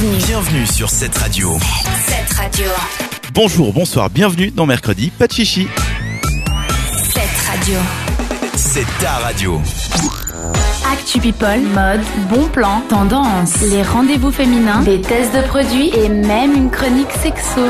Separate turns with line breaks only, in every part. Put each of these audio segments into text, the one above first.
Bienvenue.
Bienvenue sur cette radio.
Cette radio.
Bonjour, bonsoir, bienvenue dans Mercredi, pas de chichi.
Cette radio.
C'est ta radio.
Actu People, mode, bon plan, tendance, les rendez-vous féminins, des tests de produits et même une chronique sexo.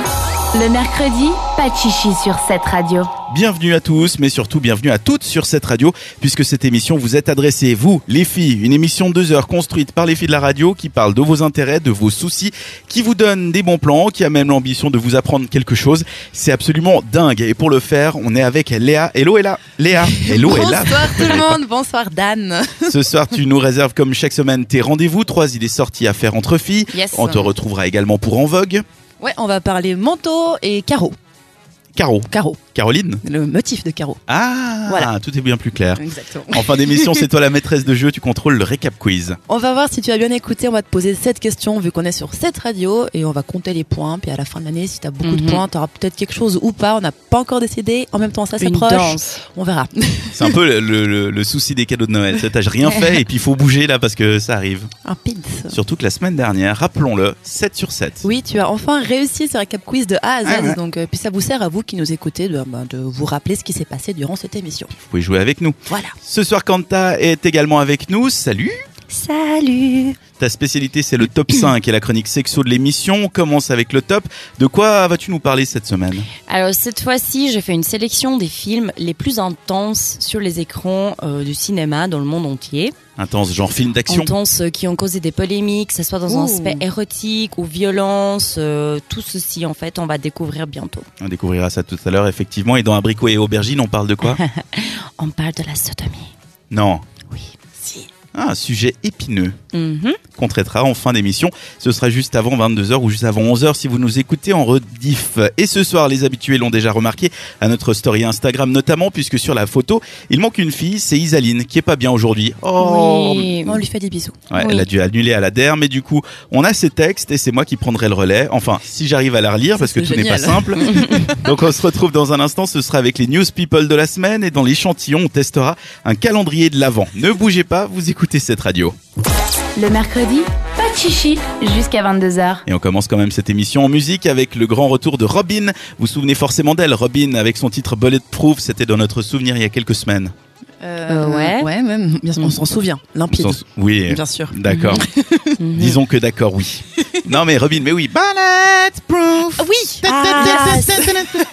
Le mercredi, pas de chichi sur cette radio.
Bienvenue à tous, mais surtout bienvenue à toutes sur cette radio, puisque cette émission vous est adressée, vous, les filles, une émission de deux heures construite par les filles de la radio, qui parle de vos intérêts, de vos soucis, qui vous donne des bons plans, qui a même l'ambition de vous apprendre quelque chose. C'est absolument dingue. Et pour le faire, on est avec Léa. Hello, Léa. Léa. Hello, Léa.
Bonsoir tout le monde, bonsoir Dan.
Ce soir, tu nous réserves comme chaque semaine tes rendez-vous, trois idées sorties à faire entre filles.
Yes.
On te retrouvera également pour En Vogue.
Ouais, on va parler manteau et carreau.
Caro.
Carreau,
Caroline.
le motif de carreau.
Ah,
Voilà.
tout est bien plus clair.
Exactement.
En fin d'émission, c'est toi la maîtresse de jeu, tu contrôles le récap quiz.
On va voir si tu as bien écouté, on va te poser cette question vu qu'on est sur cette radio et on va compter les points. Puis à la fin de l'année, si tu as beaucoup de
Mhm.
points, tu auras peut-être quelque chose ou pas. On n'a pas encore décidé. En même temps, ça
Une
s'approche. On verra.
C'est un peu le, le- le souci des cadeaux de Noël. T'as rien fait et puis il faut bouger là parce que ça arrive.
Un pins.
Surtout que la semaine dernière, rappelons-le, 7 sur 7.
Oui, tu as enfin réussi ce récap quiz de A à Z.
Ah ouais.
Donc, euh, puis ça vous sert à vous qui nous écoutez de, bah, de vous rappeler ce qui s'est passé durant cette émission.
Vous pouvez jouer avec nous.
Voilà.
Ce soir, Kanta est également avec nous. Salut
Salut.
Ta spécialité, c'est le top 5 et la chronique sexo de l'émission. On commence avec le top. De quoi vas-tu nous parler cette semaine?
Alors cette fois-ci, j'ai fait une sélection des films les plus intenses sur les écrans euh, du cinéma dans le monde entier.
Intense, genre film d'action?
Intenses euh, qui ont causé des polémiques, que ce soit dans un aspect érotique ou violence, euh, tout ceci en fait, on va découvrir bientôt.
On découvrira ça tout à l'heure, effectivement. Et dans Abricot et Aubergine, on parle de quoi?
On parle de la sodomie.
Non.
Oui. Si.
Ah, un sujet épineux.
Mhm.
qu'on traitera en fin d'émission. Ce sera juste avant 22h ou juste avant 11h si vous nous écoutez en rediff. Et ce soir, les habitués l'ont déjà remarqué à notre story Instagram notamment, puisque sur la photo, il manque une fille, c'est Isaline, qui est pas bien aujourd'hui. Oh
Oui.
On lui fait des bisous.
Ouais,
Oui.
Elle a dû annuler à la DER, mais du coup, on a ces textes et c'est moi qui prendrai le relais. Enfin, si j'arrive à la relire, parce que tout n'est pas simple. Donc on se retrouve dans un instant, ce sera avec les news people de la semaine et dans l'échantillon, on testera un calendrier de l'avant. Ne bougez pas, vous écoutez cette radio.
Le mercredi, pas de chichi jusqu'à 22h.
Et on commence quand même cette émission en musique avec le grand retour de Robin. Vous vous souvenez forcément d'elle, Robin, avec son titre Bulletproof, c'était dans notre souvenir il y a quelques semaines.
Euh, ouais.
Ouais, même. Bien sûr, on s'en souvient. Limpide.
On s'en sou- Oui,
Bien sûr.
d'accord.
Mhm.
Disons que d'accord, oui. non mais Robin, mais oui, Bulletproof
Oui. Ah,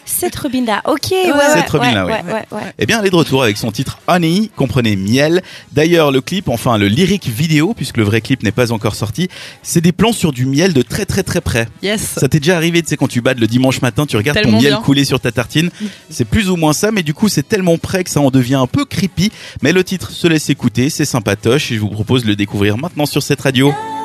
cette Robin là. Ok. Ouais, ouais,
Cette Robin-là,
ouais,
oui. Eh bien, elle est de retour avec son titre Honey, comprenez miel. D'ailleurs, le clip, enfin le lyric vidéo, puisque le vrai clip n'est pas encore sorti, c'est des plans sur du miel de très très très près.
Yes.
Ça t'est déjà arrivé, tu sais, quand tu bades le dimanche matin, tu regardes ton miel
bien.
couler sur ta tartine. C'est plus ou moins ça, mais du coup, c'est tellement près que ça en devient un peu creepy. Mais le titre se laisse écouter, c'est sympatoche et je vous propose de le découvrir maintenant sur cette radio.
Gonna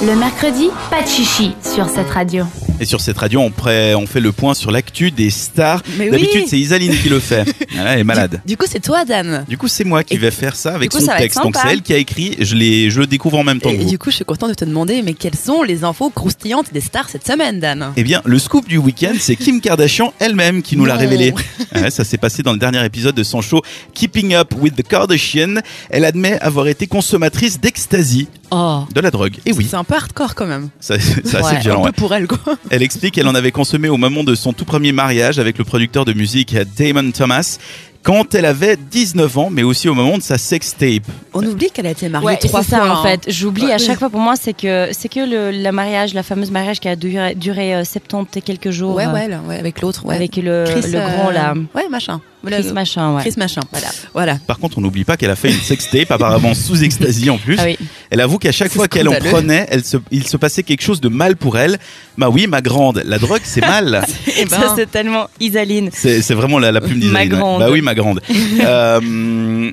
Le mercredi, pas de chichi sur cette radio.
Et sur cette radio, on, pré- on fait le point sur l'actu des stars.
Mais oui.
D'habitude, c'est Isaline qui le fait. Elle est malade.
Du coup, c'est toi, Dan.
Du coup, c'est moi qui
Et-
vais faire ça avec
coup,
son
ça
texte. Donc, c'est elle qui a écrit. Je, je le découvre en même temps
Et
que vous.
du coup, je suis contente de te demander, mais quelles sont les infos croustillantes des stars cette semaine, Dan?
Eh bien, le scoop du week-end, c'est Kim Kardashian elle-même qui nous l'a révélé. Ouais, ça s'est passé dans le dernier épisode de son show Keeping Up with the Kardashian. Elle admet avoir été consommatrice d'ecstasy,
Oh.
de la drogue. Et oui,
C'est un peu hardcore quand même.
ça, c'est assez violent.
un
ouais.
peu pour elle, quoi.
Elle explique qu'elle en avait consommé au moment de son tout premier mariage avec le producteur de musique Damon Thomas. Quand elle avait 19 ans, mais aussi au moment de sa sextape.
On oublie qu'elle a été mariée
Ouais,
trois
c'est ça
fois.
en
hein.
fait. J'oublie à chaque fois pour moi, c'est que c'est que le, mariage, la fameuse mariage qui a duré, duré euh, 70 et quelques jours
Ouais,
euh,
ouais, là, ouais, avec l'autre. Ouais.
avec le,
Chris,
le
euh,
grand là.
Ouais, machin. Voilà,
Chris machin, ouais.
Chris machin. Voilà. Voilà.
Par contre, on n'oublie pas qu'elle a fait une sextape, apparemment sous ecstasy en plus.
Ah oui.
Elle avoue qu'à chaque fois qu'elle en prenait, elle se, il se passait quelque chose de mal pour elle. Bah oui, ma grande, la drogue c'est mal.
Eh ben,
Ça, c'est tellement Isaline.
C'est vraiment la, la plume
Ma
d'Isaline. ouais.
grande.
Bah oui, ma grande. Euh,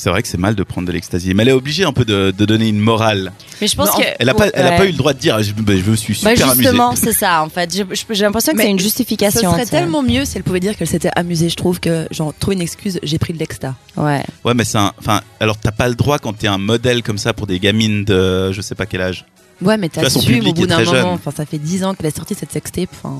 c'est vrai que c'est mal de prendre de l'ecstasy, mais elle est obligée un peu de, de donner une morale.
Mais je pense
Non,
que.
Elle a pas, elle a pas eu le droit de dire, je, bah, je me suis
Bah
super amusée.
justement, c'est ça en fait. J'ai l'impression que c'est une
Ce
justification.
serait
tu sais.
tellement mieux si elle pouvait dire qu'elle s'était amusée. Je trouve que, genre, trouver une excuse, j'ai pris de l'exta.
Ouais.
Ouais, mais c'est un, enfin, alors t'as pas le droit quand t'es un modèle comme ça pour des gamines de, je sais pas quel âge.
Ouais, mais t'assumes
public
au bout
est
d'un
très jeune.
moment. Enfin, ça fait 10 ans qu'elle a sorti cette sextape. Enfin,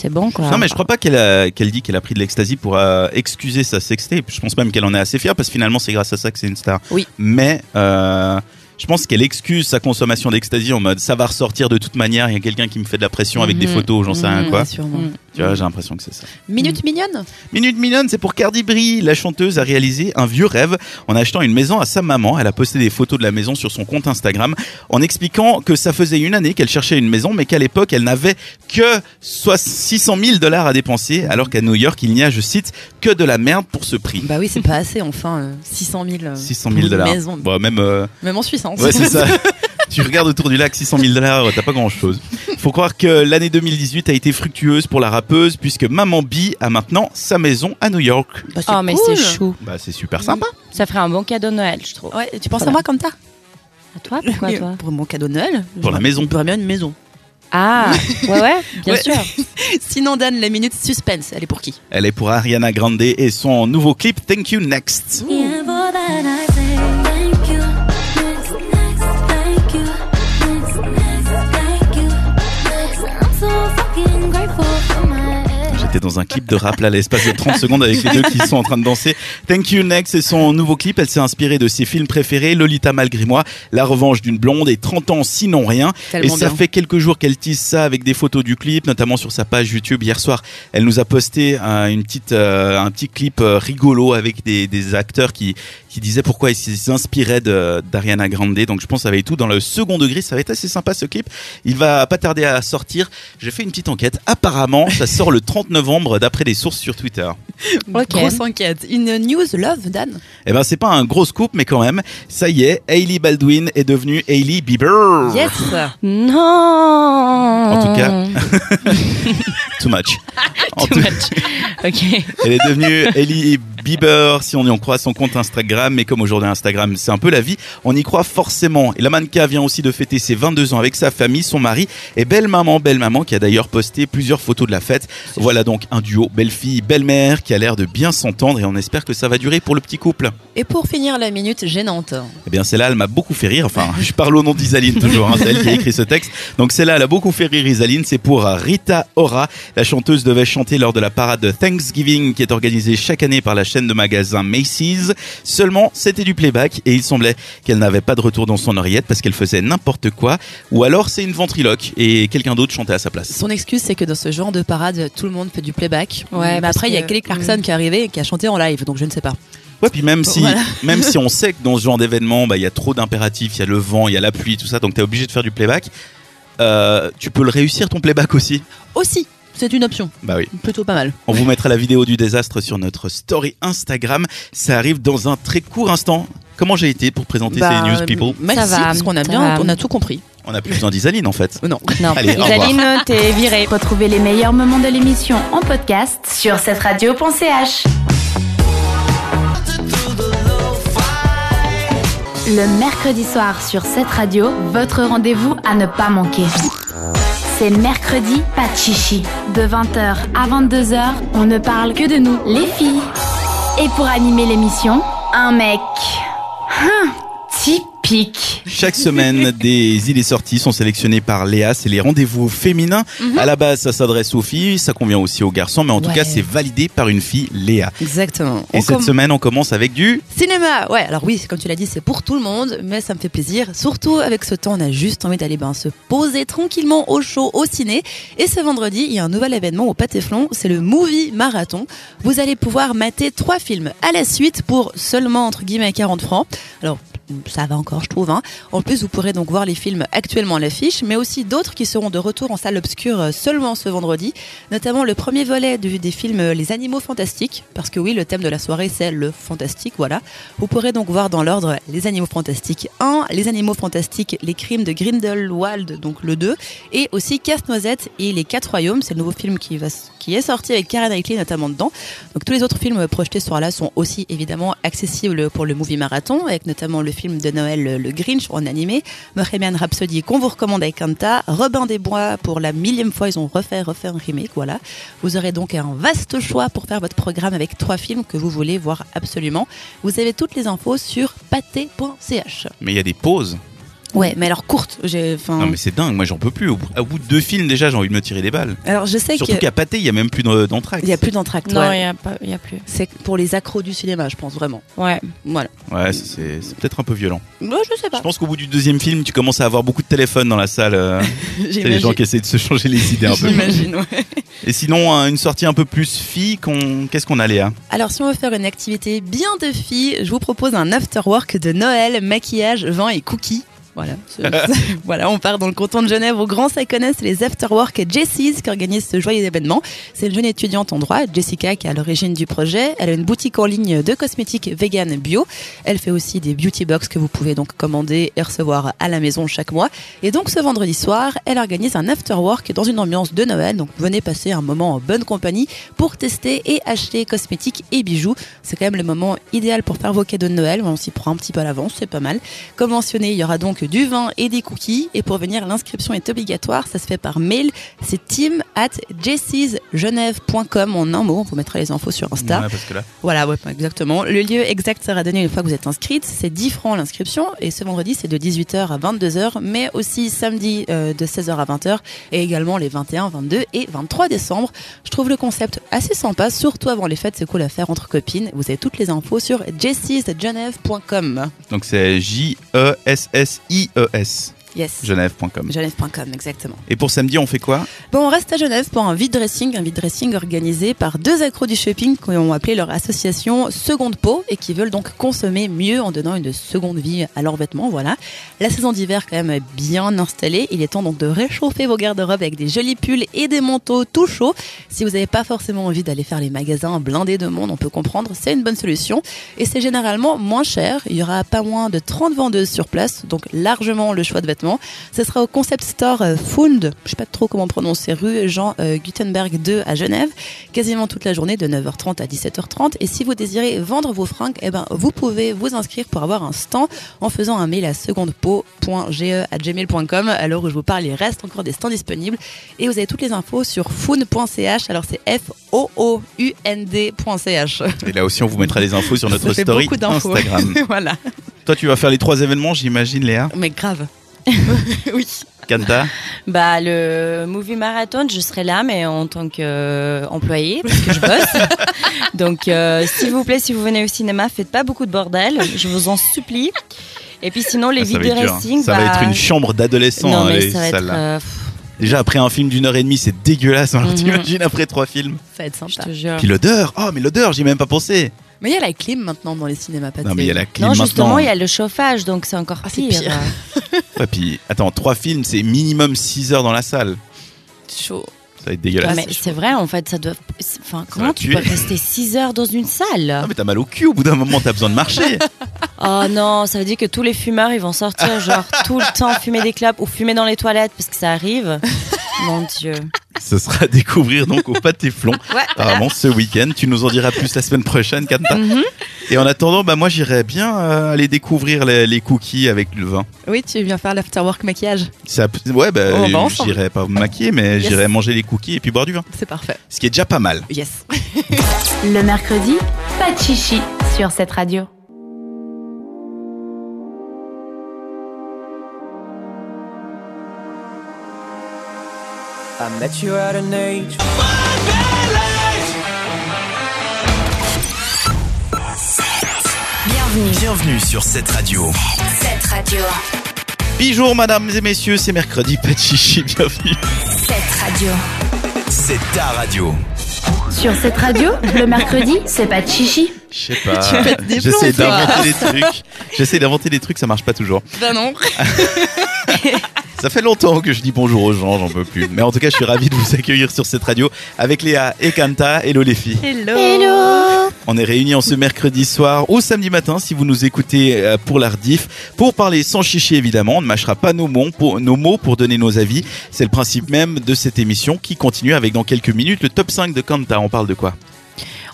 C'est bon quoi.
Non, mais je crois pas qu'elle qu'elle dit qu'elle a pris de l'ecstasy pour euh, excuser sa sextape. Je pense même qu'elle en est assez fière parce que finalement c'est grâce à ça que c'est une star.
Oui.
Mais euh, je pense qu'elle excuse sa consommation d'ecstasy en mode ça va ressortir de toute manière. Il y a quelqu'un qui me fait de la pression avec des
Mhm.
photos, j'en sais rien
Mhm.
quoi.
sûrement.
Mm.
Tu vois, j'ai l'impression que c'est ça.
Minute mignonne
Minute mignonne, c'est pour Cardi Brie. La chanteuse a réalisé un vieux rêve en achetant une maison à sa maman. Elle a posté des photos de la maison sur son compte Instagram en expliquant que ça faisait une année qu'elle cherchait une maison, mais qu'à l'époque, elle n'avait que soit 600 000 dollars à dépenser, alors qu'à New York, il n'y a, je cite, que de la merde pour ce prix.
Bah oui, c'est pas assez, enfin. euh, 600 000. euh,
600
pour
000
une
dollars. Bon, même, euh,
Même en Suisse, hein.
ouais, c'est ça. tu regardes autour du lac, 600 000 dollars, t'as pas grand chose. Faut croire que l'année 2018 a été fructueuse pour la rappeuse, puisque Maman B a maintenant sa maison à New York.
Bah,
Oh mais
cool.
c'est chou.
Bah, c'est super sympa.
Ça ferait un bon cadeau de Noël, je trouve.
Ouais, tu penses à moi comme ça
À toi Pourquoi toi?
Pour mon cadeau de Noël
Pour la maison.
Pour bien une maison.
Ah ouais ouais, bien
Ouais.
sûr.
Sinon, Dan, la minute suspense, elle est pour qui?
Elle est pour Ariana Grande et son nouveau clip Thank You Next. J'étais dans un clip de rap là, l'espace de 30 secondes avec les deux qui sont en train de danser. Thank You Next, c'est son nouveau clip. Elle s'est inspirée de ses films préférés, Lolita malgré moi, La revanche d'une blonde et 30 ans sinon rien.
Tellement
et ça
bien.
fait quelques jours qu'elle tease ça avec des photos du clip, notamment sur sa page YouTube. Hier soir, elle nous a posté euh, une petite, euh, un petit clip euh, rigolo avec des, des acteurs qui, qui disaient pourquoi ils s'inspiraient de- d'Ariana Grande. Donc je pense que ça va être tout dans le second degré. Ça va être assez sympa ce clip. Il va pas tarder à sortir. J'ai fait une petite enquête. Apparemment, ça sort le 30 novembre d'après des sources sur Twitter.
Ok.
Grosse enquête. Une news love, Dan
Eh ben c'est pas un gros scoop, mais quand même, ça y est, Hailey Baldwin est devenue Hailey Bieber.
Yes
Non.
En tout cas, Too much. En
Too
tout-
much. Ok.
Elle est devenue Ellie Bieber, si on y en croit son compte Instagram. Mais comme aujourd'hui Instagram, c'est un peu la vie, on y croit forcément. Et la mannequin vient aussi de fêter ses 22 ans avec sa famille, son mari et belle maman, belle maman, qui a d'ailleurs posté plusieurs photos de la fête. Voilà donc un duo belle-fille, belle-mère, qui a l'air de bien s'entendre et on espère que ça va durer pour le petit couple.
Et pour finir la minute gênante.
Eh bien, celle-là, elle m'a beaucoup fait rire. Enfin, je parle au nom d'Isaline toujours. Hein, c'est elle qui a écrit ce texte. Donc, celle-là, elle a beaucoup fait rire Isaline. C'est pour Rita Ora. La chanteuse devait chanter lors de la parade de Thanksgiving qui est organisée chaque année par la chaîne de magasins Macy's. Seulement, c'était du playback et il semblait qu'elle n'avait pas de retour dans son oreillette parce qu'elle faisait n'importe quoi. Ou alors, c'est une ventriloque et quelqu'un d'autre chantait à sa place.
Son excuse, c'est que dans ce genre de parade, tout le monde fait du playback.
Ouais,
mais après, il y a Kelly Clarkson qui est arrivé et qui a chanté en live, donc je ne sais pas.
Ouais, puis même si,
Voilà.
même si on sait que dans ce genre d'événement, bah, il y a trop d'impératifs, il y a le vent, il y a la pluie, tout ça, donc t'es obligé de faire du playback. Euh, tu peux le réussir ton playback aussi?
Aussi, c'est une option.
Bah oui.
Plutôt pas mal.
On vous mettra la vidéo du désastre sur notre story Instagram. Ça arrive dans un très court instant. Comment j'ai été pour présenter
Bah,
ces news people
Merci,
Ça va,
parce qu'on a bien,
va.
on a tout compris.
On a plus besoin d'Isaline en fait.
Non.
Non.
Allez,
Isaline, t'es virée.
Retrouvez les meilleurs moments de l'émission en podcast sur cette radio.ch. Le mercredi soir sur cette radio, votre rendez-vous à ne pas manquer. C'est mercredi, pas de chichi. De 20h à 22h, on ne parle que de nous, les filles. Et pour animer l'émission, un mec. Hum,
Chaque semaine, des idées sorties sont sélectionnées par Léa. C'est les rendez-vous féminins. À la base, ça s'adresse aux filles, ça convient aussi aux garçons, mais en tout cas, c'est validé par une fille, Léa.
Exactement.
Et
On
cette semaine, on commence avec du
Cinéma, ouais, alors oui, comme tu l'as dit, c'est pour tout le monde, mais ça me fait plaisir. Surtout avec ce temps, on a juste envie d'aller ben, se poser tranquillement au chaud, au ciné. Et ce vendredi, il y a un nouvel événement au Pâté-Flon, c'est le Movie Marathon. Vous allez pouvoir mater trois films à la suite pour seulement, entre guillemets, 40 francs. Alors, ça va encore, je trouve. hein. En plus, vous pourrez donc voir les films actuellement à l'affiche, mais aussi d'autres qui seront de retour en salle obscure euh, seulement ce vendredi, notamment le premier volet du- des films euh, Les Animaux Fantastiques, parce que oui, le thème de la soirée, c'est le fantastique, voilà. Vous pourrez donc voir dans l'ordre Les Animaux Fantastiques 1, Les Animaux Fantastiques, Les Crimes de Grindelwald, donc le 2, et aussi Casse-Noisette et Les Quatre Royaumes, c'est le nouveau film qui, va, qui est sorti avec Karen Knightley notamment dedans. Donc tous les autres films projetés ce soir-là sont aussi évidemment accessibles pour le movie marathon, avec notamment le film de Noël Le- Le Grinch en animé, Bohemian Rhapsody qu'on vous recommande avec Kanta, Robin des Bois pour la millième fois, ils ont refait, refait un remake, voilà. Vous aurez donc un vaste choix pour faire votre programme avec trois films que vous voulez voir absolument. Vous avez toutes les infos sur pâté.ch.
Mais il y a des pauses.
Ouais, mais alors courte.
Non mais c'est dingue, moi j'en peux plus. Au bout, au bout de deux films déjà, j'ai envie de me tirer des balles.
alors je sais
Surtout
qu'il
qu'à Pâté, il y a même plus de- d'entracte.
y a plus d'entracte.
Non, il
ouais.
y a il a plus.
C'est pour les accros du cinéma, je pense vraiment.
Ouais.
Voilà.
Ouais, c'est peut-être un peu violent.
Moi, je sais
Je
pas.
pense qu'au bout du deuxième film, tu commences à avoir beaucoup de téléphones dans la salle. euh, C'est les gens qui essaient de se changer les idées un peu.
J'imagine, ouais.
Et sinon, hein, une sortie un peu plus fille, qu'est-ce qu'on a Léa?
Alors, si on veut faire une activité bien de filles, je vous propose un after-work de Noël, maquillage, vin et cookies. Voilà. Voilà, on part dans le canton de Genève. Au Grand Saconnet, c'est les after-work Jessie's qui organisent ce joyeux événement. C'est une jeune étudiante en droit, Jessica, qui est à l'origine du projet. Elle a une boutique en ligne de cosmétiques vegan bio. Elle fait aussi des beauty box que vous pouvez donc commander et recevoir à la maison chaque mois. Et donc, ce vendredi soir, elle organise un after-work dans une ambiance de Noël. Donc, venez passer un moment en bonne compagnie pour tester et acheter cosmétiques et bijoux. C'est quand même le moment idéal pour faire vos cadeaux de Noël. On s'y prend un petit peu à l'avance, c'est pas mal. Comme mentionné, il y aura donc du vin et des cookies. Et pour venir, l'inscription est obligatoire. Ça se fait par mail. C'est team at jessysgenève.com en un mot. On vous mettra les infos sur Insta.
Ouais, parce que là,
Voilà, ouais, exactement. Le lieu exact sera donné une fois que vous êtes inscrite. C'est 10 francs l'inscription. Et ce vendredi, c'est de 18h à 22h, mais aussi samedi euh, de 16h à 20h et également les 21, 22 et 23 décembre. Je trouve le concept assez sympa, surtout avant les fêtes. C'est cool à faire entre copines. Vous avez toutes les infos sur jessysgenève.com.
donc c'est E J-E-S-S-I-E-S,
Yes.
genève.com.
Genève.com, exactement.
Et pour samedi, on fait quoi?
Bon, on reste à Genève pour un vide dressing, un vide dressing organisé par deux accros du shopping qui ont appelé leur association Seconde Peau et qui veulent donc consommer mieux en donnant une seconde vie à leurs vêtements. Voilà. La saison d'hiver quand même est bien installée. Il est temps donc de réchauffer vos garde-robes avec des jolis pulls et des manteaux tout chauds. Si vous n'avez pas forcément envie d'aller faire les magasins blindés de monde, on peut comprendre, c'est une bonne solution. Et c'est généralement moins cher. Il y aura pas moins de 30 vendeuses sur place, donc largement le choix de vêtements. Ce sera au concept store euh, Fund, je sais pas trop comment prononcer, rue Jean euh, Gutenberg 2 à Genève, quasiment toute la journée de 9h30 à 17h30. Et si vous désirez vendre vos fringues, eh ben, vous pouvez vous inscrire pour avoir un stand en faisant un mail à secondepeau.ge@gmail.com. À l'heure où je vous parle, il reste encore des stands disponibles et vous avez toutes les infos sur fund.ch. Alors c'est F O O U N D.ch.
Et là aussi, on vous mettra les infos sur notre story. Instagram.
voilà.
Toi, tu vas faire les trois événements, j'imagine, Léa?
Mais grave. oui.
Kanta
Bah le movie marathon, je serai là, mais en tant qu'employé parce que je bosse. Donc euh, s'il vous plaît, si vous venez au cinéma, faites pas beaucoup de bordel, je vous en supplie. Et puis sinon les
Ah, dur, hein.
racing,
Ça
bah,
va être une chambre d'adolescents,
Non
hein,
mais
les
ça va être
salles, là.
euh,
Déjà, après un film d'une heure et demie, c'est dégueulasse. Alors,
Mhm.
t'imagines après trois films
Ça va être
je
sympa.
te jure.
Puis l'odeur Oh, mais l'odeur, j'y ai même pas pensé
Mais il y a la clim maintenant dans les cinémas pâtés.
Non, mais il y a la clim
Non,
maintenant.
justement, il y a le chauffage, donc c'est encore
Ah, c'est
pire.
pire.
Ouais, puis, attends, trois films, c'est minimum 6 heures dans la salle.
chaud.
Ça va être
Ouais,
dégueulasse.
mais c'est vrai, en fait, ça doit. Enfin, comment tu
tuer.
peux rester 6 heures dans une salle?
Ah, mais t'as mal au cul, au bout d'un moment, t'as besoin de marcher.
Oh non, ça veut dire que tous les fumeurs, ils vont sortir, genre, tout le temps fumer des clopes ou fumer dans les toilettes parce que ça arrive. Mon Dieu.
Ce sera à découvrir donc au Pâté Flon.
Ouais.
Apparemment ce week-end. Tu nous en diras plus la semaine prochaine, Kanta.
Mhm.
Et en attendant, bah moi j'irais bien euh, aller découvrir les, les cookies avec le vin.
Oui, tu viens faire l'afterwork maquillage.
Ça, ouais, bah, j'irai pas me maquiller, mais
Yes.
j'irai manger les cookies et puis boire du vin.
C'est parfait.
Ce qui est déjà pas mal.
Yes.
Le mercredi, pas de chichi sur cette radio.
I met you at an age.
Bienvenue.
Bienvenue sur cette radio.
Cette radio.
Bonjour mesdames et messieurs, c'est mercredi, pas de chichi, bienvenue.
Cette radio.
C'est ta radio.
Sur cette radio, le mercredi, c'est pas de chichi.
Je sais pas. J'essaie d'inventer des trucs. J'essaie d'inventer des trucs, ça marche pas toujours.
Ben non.
Ça fait longtemps que je dis bonjour aux gens, j'en peux plus. Mais en tout cas, je suis ravi de vous accueillir sur cette radio avec Léa et Kanta. Hello les filles.
Hello.
On est réunis en ce mercredi soir ou samedi matin si vous nous écoutez euh, pour l'Ardif pour parler sans chichi évidemment. On ne mâchera pas nos mots, pour, nos mots pour donner nos avis. C'est le principe même de cette émission qui continue avec dans quelques minutes le top 5 de Kanta. On parle de quoi?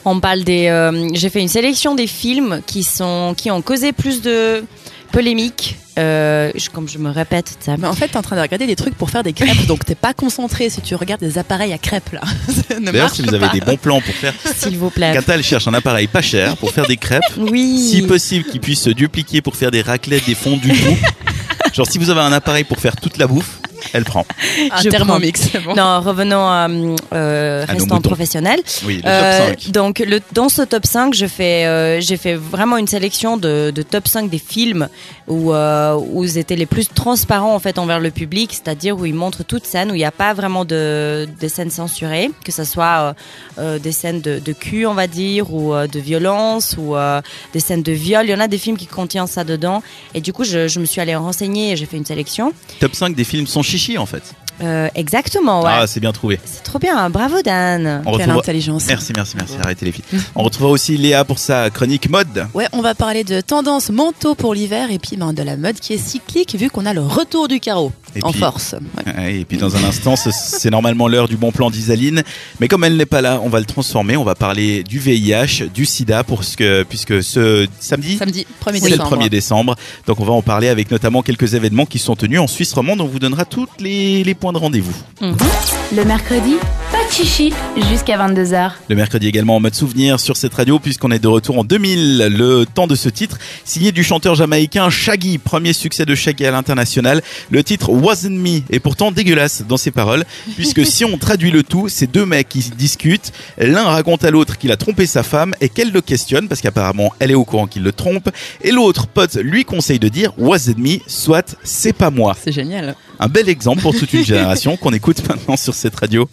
On parle des. euh, J'ai fait une sélection des films qui sont qui ont causé plus de polémiques. Euh, je- comme je me répète, ça.
Mais en fait, t'es en train de regarder des trucs pour faire des crêpes, donc t'es pas concentré si tu regardes des appareils à crêpes là.
D'ailleurs, si vous avez des bons plans pour faire,
S'il vous plaît.
Kanta elle cherche un appareil pas cher pour faire des crêpes.
Oui.
Si possible, qui puisse se dupliquer pour faire des raclettes, des fondus, tout. Genre, si vous avez un appareil pour faire toute la bouffe, elle prend.
un
Je
thermomix. bon.
Non, revenons à euh, euh,
À nos
restons professionnels.
Oui, le
Euh,
top 5.
donc le, dans ce top 5, je fais, euh, j'ai fait vraiment une sélection de, de top 5 des films où, euh, où ils étaient les plus transparents en fait envers le public, c'est-à-dire où ils montrent toute scène, où il n'y a pas vraiment de, de scènes censurées, que ce soit euh, euh, des scènes de, de cul on va dire, ou euh, de violence, ou euh, des scènes de viol. Il y en a des films qui contiennent ça dedans. Et du coup, je, je me suis allée renseigner et j'ai fait une sélection.
Top 5 des films sans chichi, en fait.
Euh, exactement, ouais.
Ah, c'est bien trouvé.
C'est trop bien, bravo Dan.
On
Quelle
retrouvera...
intelligence.
Merci, merci, merci. Arrêtez les filles. On retrouvera aussi Léa pour sa chronique mode.
Ouais, on va parler de tendances manteaux pour l'hiver et puis ben, de la mode qui est cyclique vu qu'on a le retour du carreau
Et
en
puis-
force. Ouais.
Et puis dans un instant, ce- c'est normalement l'heure du bon plan d'Isaline. Mais comme elle n'est pas là, on va le transformer. On va parler du VIH, du sida, pour ce que, puisque ce samedi,
Samedi 1er
c'est le
décembre.
1er décembre. Donc on va en parler avec notamment quelques événements qui sont tenus en Suisse romande. On vous donnera tous les, les points de rendez-vous.
Le mercredi, pas de chichi jusqu'à 22h.
Le mercredi également en mode souvenir sur cette radio puisqu'on est de retour en 2000. Le temps de ce titre, signé du chanteur jamaïcain Shaggy, premier succès de Shaggy à l'international. Le titre Wasn't Me est pourtant dégueulasse dans ses paroles puisque si on traduit le tout, c'est deux mecs qui discutent. L'un raconte à l'autre qu'il a trompé sa femme et qu'elle le questionne parce qu'apparemment elle est au courant qu'il le trompe. Et l'autre pote lui conseille de dire Wasn't Me, soit c'est pas moi.
C'est génial.
Un bel exemple pour toute une génération qu'on écoute maintenant sur cette radio.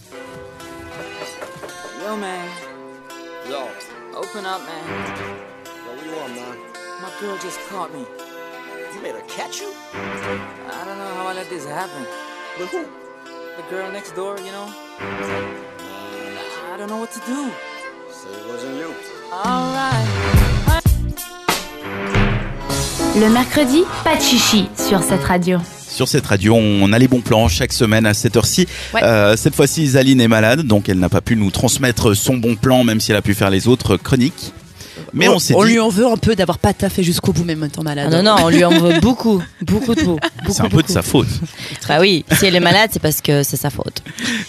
Yo, man. Yo. Open up, man. Yo, what you want, man? My girl just caught me. You made her catch you? Let this happen. With who? The girl next door, you know? I don't know what to do. So it wasn't you. Alright.
Le mercredi, pas de chichi sur cette radio.
Sur cette radio, on a les bons plans chaque semaine à cette heure-ci.
Ouais.
Euh, cette fois-ci, Zaline est malade, donc elle n'a pas pu nous transmettre son bon plan, même si elle a pu faire les autres chroniques. Mais on, s'est dit,
lui en veut un peu d'avoir pas taffé jusqu'au bout même étant malade.
Ah non, non, on lui en veut beaucoup, beaucoup de beaucoup.
c'est un peu de sa faute.
Bah oui, si elle est malade, c'est parce que c'est sa faute.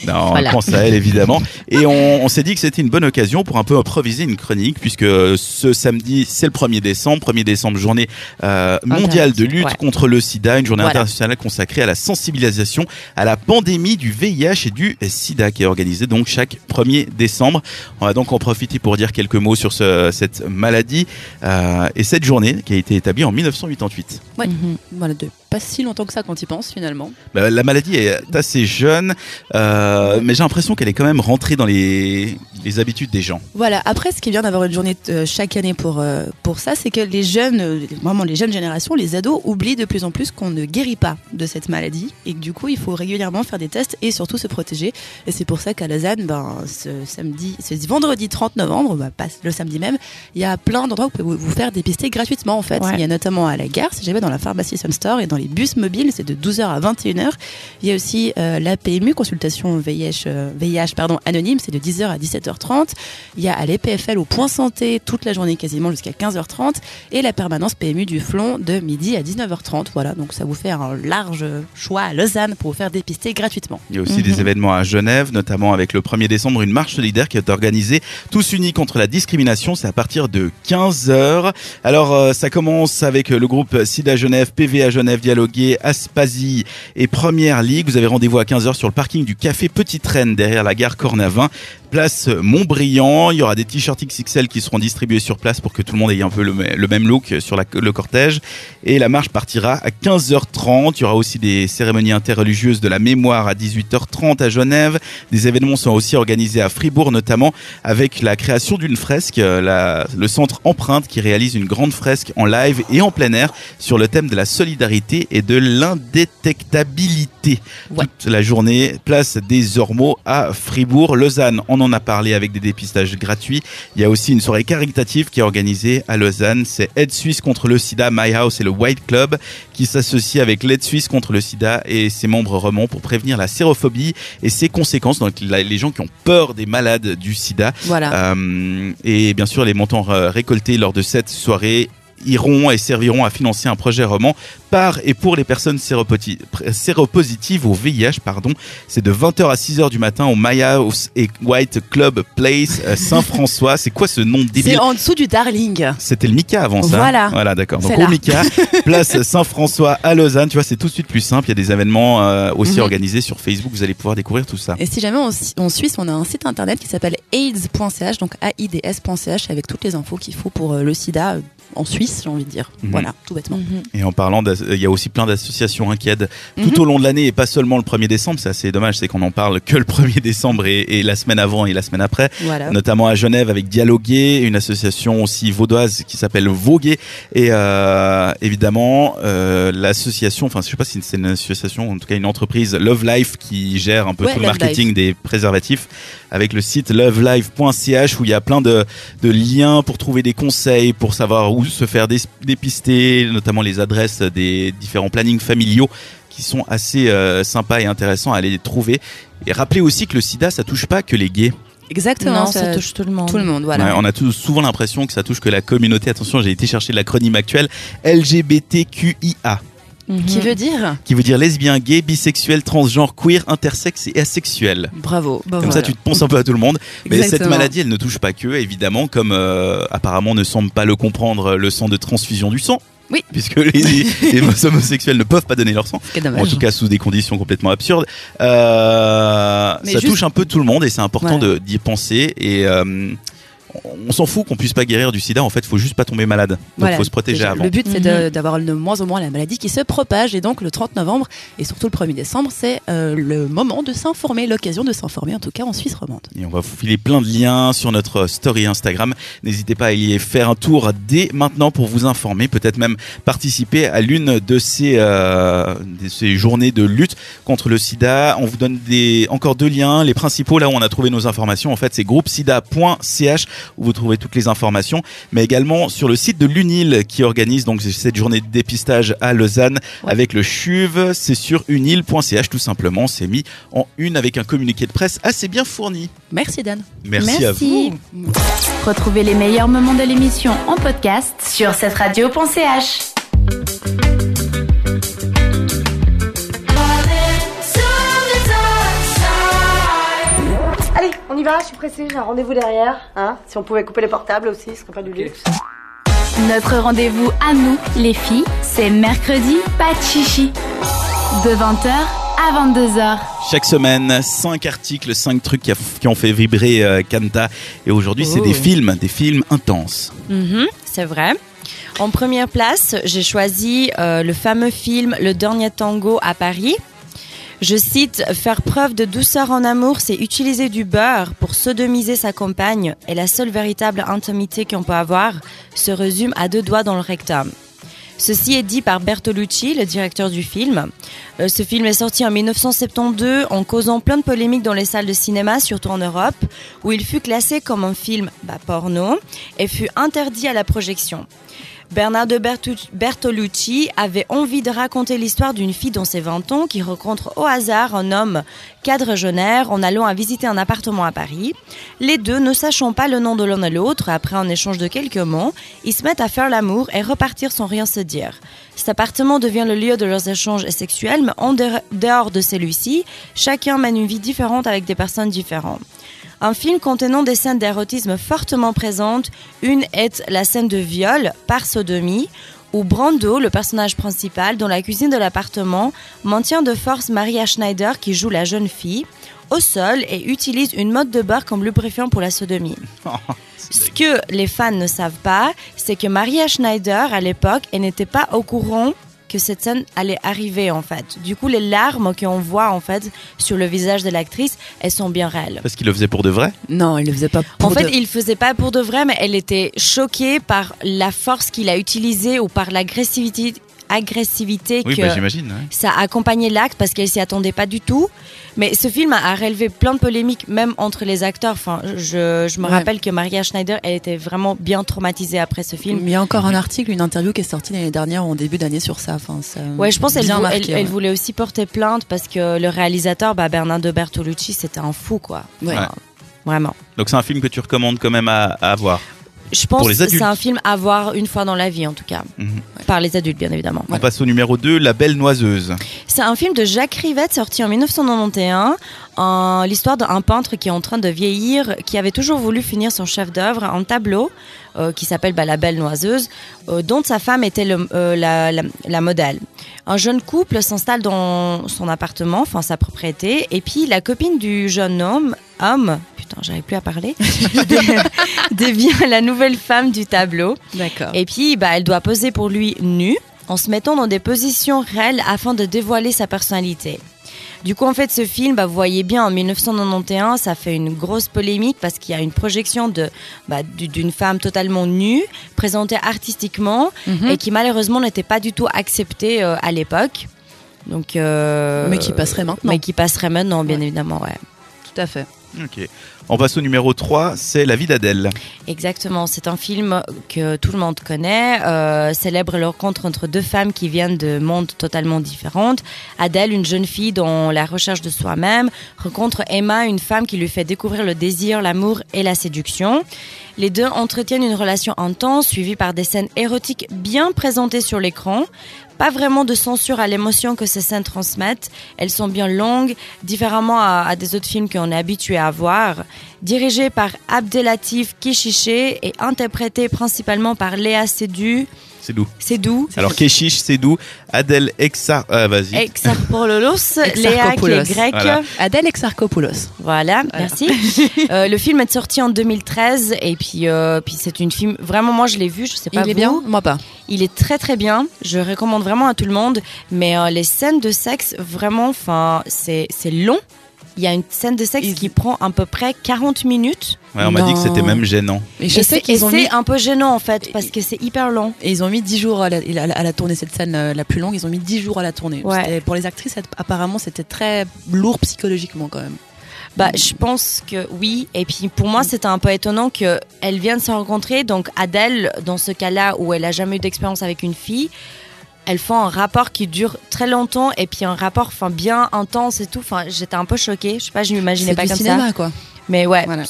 Non,
Voilà.
on pense à elle évidemment. Et on, on s'est dit que c'était une bonne occasion pour un peu improviser une chronique, puisque ce samedi, c'est le 1er décembre, 1er décembre, journée euh, mondiale de lutte
Ouais.
contre le sida, une journée
Voilà.
internationale consacrée à la sensibilisation à la pandémie du VIH et du sida, qui est organisée donc chaque 1er décembre. On va donc en profiter pour dire quelques mots sur ce- cette maladie euh, et cette journée qui a été établie en 1988.
Ouais.
Mhm.
Voilà, de pas si longtemps que ça quand y pense finalement.
Bah, La maladie est assez jeune, euh, mais j'ai l'impression qu'elle est quand même rentrée dans les, les habitudes des gens.
Voilà. Après, ce qui est bien d'avoir une journée euh, chaque année pour euh, pour ça, c'est que les jeunes, vraiment les jeunes générations, les ados oublient de plus en plus qu'on ne guérit pas de cette maladie et que du coup, il faut régulièrement faire des tests et surtout se protéger. Et c'est pour ça qu'à Lausanne, ben ce samedi, ce vendredi 30 novembre, bah, pas le samedi même, il y a plein d'endroits où vous pouvez vous vous faire dépister gratuitement en fait.
Ouais.
Il y a notamment à la gare, si jamais dans la pharmacie Sun Store et dans les bus mobiles, c'est de 12h à 21h. Il y a aussi euh, la PMU, consultation VIH, euh, VIH pardon, anonyme, c'est de 10h à 17h30. Il y a à l'EPFL au point santé toute la journée quasiment jusqu'à 15h30 et la permanence PMU du Flon de midi à 19h30. Voilà, donc ça vous fait un large choix à Lausanne pour vous faire dépister gratuitement.
Il y a aussi des événements à Genève, notamment avec le 1er décembre, une marche solidaire qui est organisée, tous unis contre la discrimination. C'est à partir de 15h. Alors, euh, ça commence avec le groupe SIDA Genève, PVA Genève, Aspasie et Première Ligue. Vous avez rendez-vous à 15h sur le parking du Café Petite Reine, derrière la gare Cornavin. Place Montbriand. Il y aura des t-shirts XXL qui seront distribués sur place pour que tout le monde ait un peu le, me- le même look sur la- le cortège. Et la marche partira à 15h30. Il y aura aussi des cérémonies interreligieuses de la mémoire à 18h30 à Genève. Des événements sont aussi organisés à Fribourg, notamment avec la création d'une fresque, euh, la- le centre Empreinte qui réalise une grande fresque en live et en plein air sur le thème de la solidarité et de l'indétectabilité.
Ouais.
Toute la journée, place des Ormeaux à Fribourg. Lausanne, en a parlé avec des dépistages gratuits. Il y a aussi une soirée caritative qui est organisée à Lausanne. C'est Aide Suisse contre le sida, My House et le White Club qui s'associe avec l'aide suisse contre le sida et ses membres remontent pour prévenir la sérophobie et ses conséquences, donc les gens qui ont peur des malades du sida.
Voilà.
Euh, et bien sûr, les montants euh, récoltés lors de cette soirée iront et serviront à financer un projet roman par et pour les personnes séropositives au VIH. Pardon. C'est de 20h à 6h du matin au My House et White Club Place euh, Saint-François. C'est quoi ce nom débile?
C'est en dessous du Darling.
c'était le Mika avant ça.
Voilà.
Voilà, d'accord. Donc au. Mika, place Saint-François à Lausanne. Tu vois, c'est tout de suite plus simple. Il y a des événements euh, aussi
Mhm.
organisés sur Facebook. Vous allez pouvoir découvrir tout ça.
Et si jamais on, en Suisse, on a un site internet qui s'appelle aids.ch, donc AIDS.ch, avec toutes les infos qu'il faut pour euh, le sida en Suisse, j'ai envie de dire.
Mhm.
Voilà, tout bêtement.
Et en parlant, d'as- il y a aussi plein d'associations hein, qui aident
Mhm.
tout au long de l'année et pas seulement le 1er décembre. C'est assez dommage, c'est qu'on en parle que le 1er décembre et, et la semaine avant et la semaine après.
Voilà.
Notamment à Genève avec Dialoguer, une association aussi vaudoise qui s'appelle Voguer. Et euh, évidemment, euh, l'association, enfin je sais pas si c'est une association, en tout cas une entreprise, Love Life, qui gère un peu
Ouais,
tout le marketing des préservatifs avec le site lovelife.ch où il y a plein de, de liens pour trouver des conseils, pour savoir où se faire dé- dépister, notamment les adresses des différents plannings familiaux qui sont assez euh, sympas et intéressants à aller trouver. Et rappelez aussi que le sida, ça touche pas que les gays.
Exactement,
Non, ça touche tout le monde.
tout le monde. Voilà.
Ouais, on a tous souvent l'impression que ça touche que la communauté. Attention, j'ai été chercher l'acronyme actuel LGBTQIA,
Mhm.
Qui veut dire
qui veut dire lesbien, gay, bisexuel, transgenre, queer, intersexe et asexuel.
Bravo. Bah
Comme
voilà.
ça, tu te penses un peu à tout le monde. Mais cette maladie, elle ne touche pas que, évidemment, comme euh, apparemment ne semble pas le comprendre le sang de transfusion du sang.
Oui.
Puisque les, les homosexuels ne peuvent pas donner leur sang. En tout cas, sous des conditions complètement absurdes. Euh, ça
juste-
touche un peu tout le monde et c'est important d'y penser. Et euh, on s'en fout qu'on puisse pas guérir du sida. En fait, faut juste pas tomber malade. Donc,
Voilà.
faut se protéger avant.
Le but, c'est de- d'avoir de moins en moins la maladie qui se propage. Et donc, le 30 novembre et surtout le 1er décembre, c'est euh, le moment de s'informer, l'occasion de s'informer, en tout cas en Suisse romande.
Et on va vous filer plein de liens sur notre story Instagram. N'hésitez pas à y faire un tour dès maintenant pour vous informer, peut-être même participer à l'une de ces, euh, de ces journées de lutte contre le sida. On vous donne des, encore deux liens, les principaux là où on a trouvé nos informations. En fait, c'est groupesida.ch où vous trouvez toutes les informations, mais également sur le site de l'UNIL qui organise donc cette journée de dépistage à Lausanne
Ouais.
avec le CHUV. C'est sur unil.ch tout simplement. C'est mis en une avec un communiqué de presse assez bien fourni.
Merci Dan.
Merci, à vous.
Retrouvez les meilleurs moments de l'émission en podcast sur cette radio.ch.
y va, je suis pressée, j'ai un rendez-vous derrière. Hein si on pouvait couper les portables aussi, ce serait pas du luxe.
Notre rendez-vous à nous, les filles, c'est mercredi, pas de chichi. De 20h à 22h.
Chaque semaine, 5 articles, 5 trucs qui, a- qui ont fait vibrer euh, Kanta. Et aujourd'hui, c'est
Oh.
des films, des films intenses.
Mhm, c'est vrai. En première place, j'ai choisi euh, le fameux film Le Dernier Tango à Paris. Je cite Faire preuve de douceur en amour, c'est utiliser du beurre pour sodomiser sa compagne, et la seule véritable intimité qu'on peut avoir se résume à deux doigts dans le rectum. Ceci est dit par Bertolucci, le directeur du film. Euh, ce film est sorti en 1972 en causant plein de polémiques dans les salles de cinéma, surtout en Europe, où il fut classé comme un film bah, porno et fut interdit à la projection. Bernardo Bertolucci avait envie de raconter l'histoire d'une fille dans ses 20 ans qui rencontre au hasard un homme quadragénaire en allant à visiter un appartement à Paris. Les deux, ne sachant pas le nom de l'un et l'autre, après un échange de quelques mots, ils se mettent à faire l'amour et repartir sans rien se dire. Cet appartement devient le lieu de leurs échanges sexuels, mais en de- dehors de celui-ci, chacun mène une vie différente avec des personnes différentes. Un film contenant des scènes d'érotisme fortement présentes. Une est la scène de viol par sodomie, où Brando, le personnage principal, dans la cuisine de l'appartement, maintient de force Maria Schneider qui joue la jeune fille. au sol et utilise une mode de beurre comme lubrifiant pour la sodomie. Ce que les fans ne savent pas, c'est que Maria Schneider, à l'époque, n'était pas au courant que cette scène allait arriver en fait. Du coup, les larmes qu'on voit en fait sur le visage de l'actrice, elles sont bien réelles.
Parce qu'il le faisait pour de vrai?
Non, il le faisait pas pour
En fait, il faisait pas pour de vrai, mais elle était choquée par la force qu'il a utilisée ou par l'agressivité agressivité
Oui,
que
bah, j'imagine. ouais.
ça a accompagné l'acte parce qu'elle s'y attendait pas du tout. Mais ce film a, relevé plein de polémiques, même entre les acteurs. Enfin, je, je me
Ouais.
rappelle que Maria Schneider, elle était vraiment bien traumatisée après ce film.
Il y a encore un article, une interview qui est sortie l'année dernière ou en début d'année sur ça. Enfin, ça
Ouais, je pense qu'elle vou- elle, voulait aussi porter plainte parce que le réalisateur, bah, Bernardo Bertolucci, c'était un fou, quoi. Enfin, Vraiment.
Donc c'est un film que tu recommandes quand même à, à voir.
Je pense que c'est un film à voir une fois dans la vie, en tout cas.
Mhm.
Par les adultes, bien évidemment.
On passe au numéro 2, La Belle Noiseuse.
C'est un film de Jacques Rivette sorti en 1991. en l'histoire d'un peintre qui est en train de vieillir, qui avait toujours voulu finir son chef-d'œuvre en tableau, euh, qui s'appelle bah, La Belle Noiseuse, euh, dont sa femme était le- euh, la, la- la modèle. Un jeune couple s'installe dans son appartement, enfin sa propriété, et puis la copine du jeune homme, homme, putain, j'arrive plus à parler, devient la nouvelle femme du tableau.
D'accord.
Et puis, bah, elle doit poser pour lui nue, en se mettant dans des positions réelles afin de dévoiler sa personnalité. Du coup, en fait, ce film, bah, vous voyez bien, en 1991, ça fait une grosse polémique parce qu'il y a une projection de bah, du- d'une femme totalement nue, présentée artistiquement,
Mhm.
et qui malheureusement n'était pas du tout acceptée euh, à l'époque. Donc, euh,
Mais qui passerait maintenant.
Mais qui passerait maintenant, bien évidemment, ouais.
Tout à fait.
Ok. On passe au numéro 3, c'est La vie d'Adèle.
Exactement, c'est un film que tout le monde connaît, euh, célèbre la rencontre entre deux femmes qui viennent de mondes totalement différents. Adèle, une jeune fille dans la recherche de soi-même, rencontre Emma, une femme qui lui fait découvrir le désir, l'amour et la séduction. Les deux entretiennent une relation intense, suivie par des scènes érotiques bien présentées sur l'écran. Pas vraiment de censure à l'émotion que ces scènes transmettent. Elles sont bien longues, différemment à, des autres films qu'on est habitué à voir. Dirigé par Abdelatif Kishiche et interprété principalement par Léa Seydoux.
C'est doux.
Seydoux.
Alors Keshish, c'est doux. Adèle Exar... Ah, vas-y.
Exarchopoulos, Léa qui est grecque.
Voilà.
Adèle Exarchopoulos.
Voilà, merci. Euh, le film est sorti en 2013 et puis, euh, puis c'est une film vraiment moi je l'ai vu, je sais pas
Il est
vous.
bien Moi pas.
Il est très très bien. Je recommande vraiment à tout le monde. Mais euh, les scènes de sexe, vraiment, enfin, c'est c'est long. Il y a une scène de sexe
Ils-
qui prend à peu près 40 minutes.
Ouais, on m'a dit que
Non.
c'était même gênant.
Et je
et
sais
c'est
qu'ils ont
c'est
mis.
un peu gênant en fait parce que c'est hyper long.
Et ils ont mis 10 jours à la, à la- à la tourner cette scène euh, la plus longue. Ils ont mis 10 jours à la.
Ouais.
C'était- Pour les actrices, apparemment, c'était très lourd psychologiquement quand même.
Bah, je pense que oui. Et puis pour moi, c'était un peu étonnant que elles viennent se rencontrer. Donc Adèle, dans ce cas-là où elle a jamais eu d'expérience avec une fille, elles font un rapport qui dure très longtemps et puis un rapport, enfin bien intense et tout. Enfin, j'étais un peu choquée. Je sais pas, je m'imaginais pas
du
comme
cinéma,
ça.
quoi.
Mais ouais,
Voilà.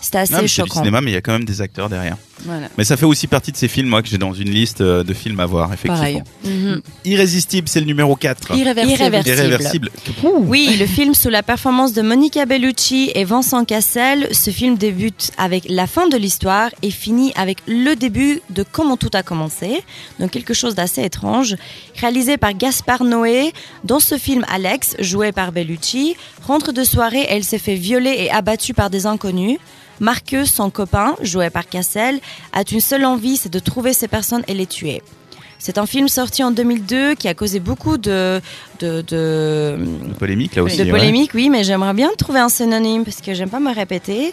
C'était assez
Non, mais c'est du
choquant.
cinéma, mais il y a quand même des acteurs derrière.
Voilà.
Mais ça fait aussi partie de ces films, moi, que j'ai dans une liste euh, de films à voir, effectivement.
Pareil.
Mhm.
Irrésistible, c'est le numéro 4.
Irréversible.
Irréversible.
Irréversible.
Oui, le film sous la performance de Monica Bellucci et Vincent Cassel, ce film débute avec la fin de l'histoire et finit avec le début de comment tout a commencé. Donc quelque chose d'assez étrange. Réalisé par Gaspard Noé, dans ce film Alex, joué par Bellucci, rentre de soirée et elle s'est fait violer et abattue par des inconnus. Marcus, son copain, joué par Cassel, a une seule envie, c'est de trouver ces personnes et les tuer. C'est un film sorti en 2002 qui a causé beaucoup de, de, de,
Polémique, là aussi.
de
ouais.
polémique, oui, mais j'aimerais bien trouver un synonyme parce que j'aime pas me répéter.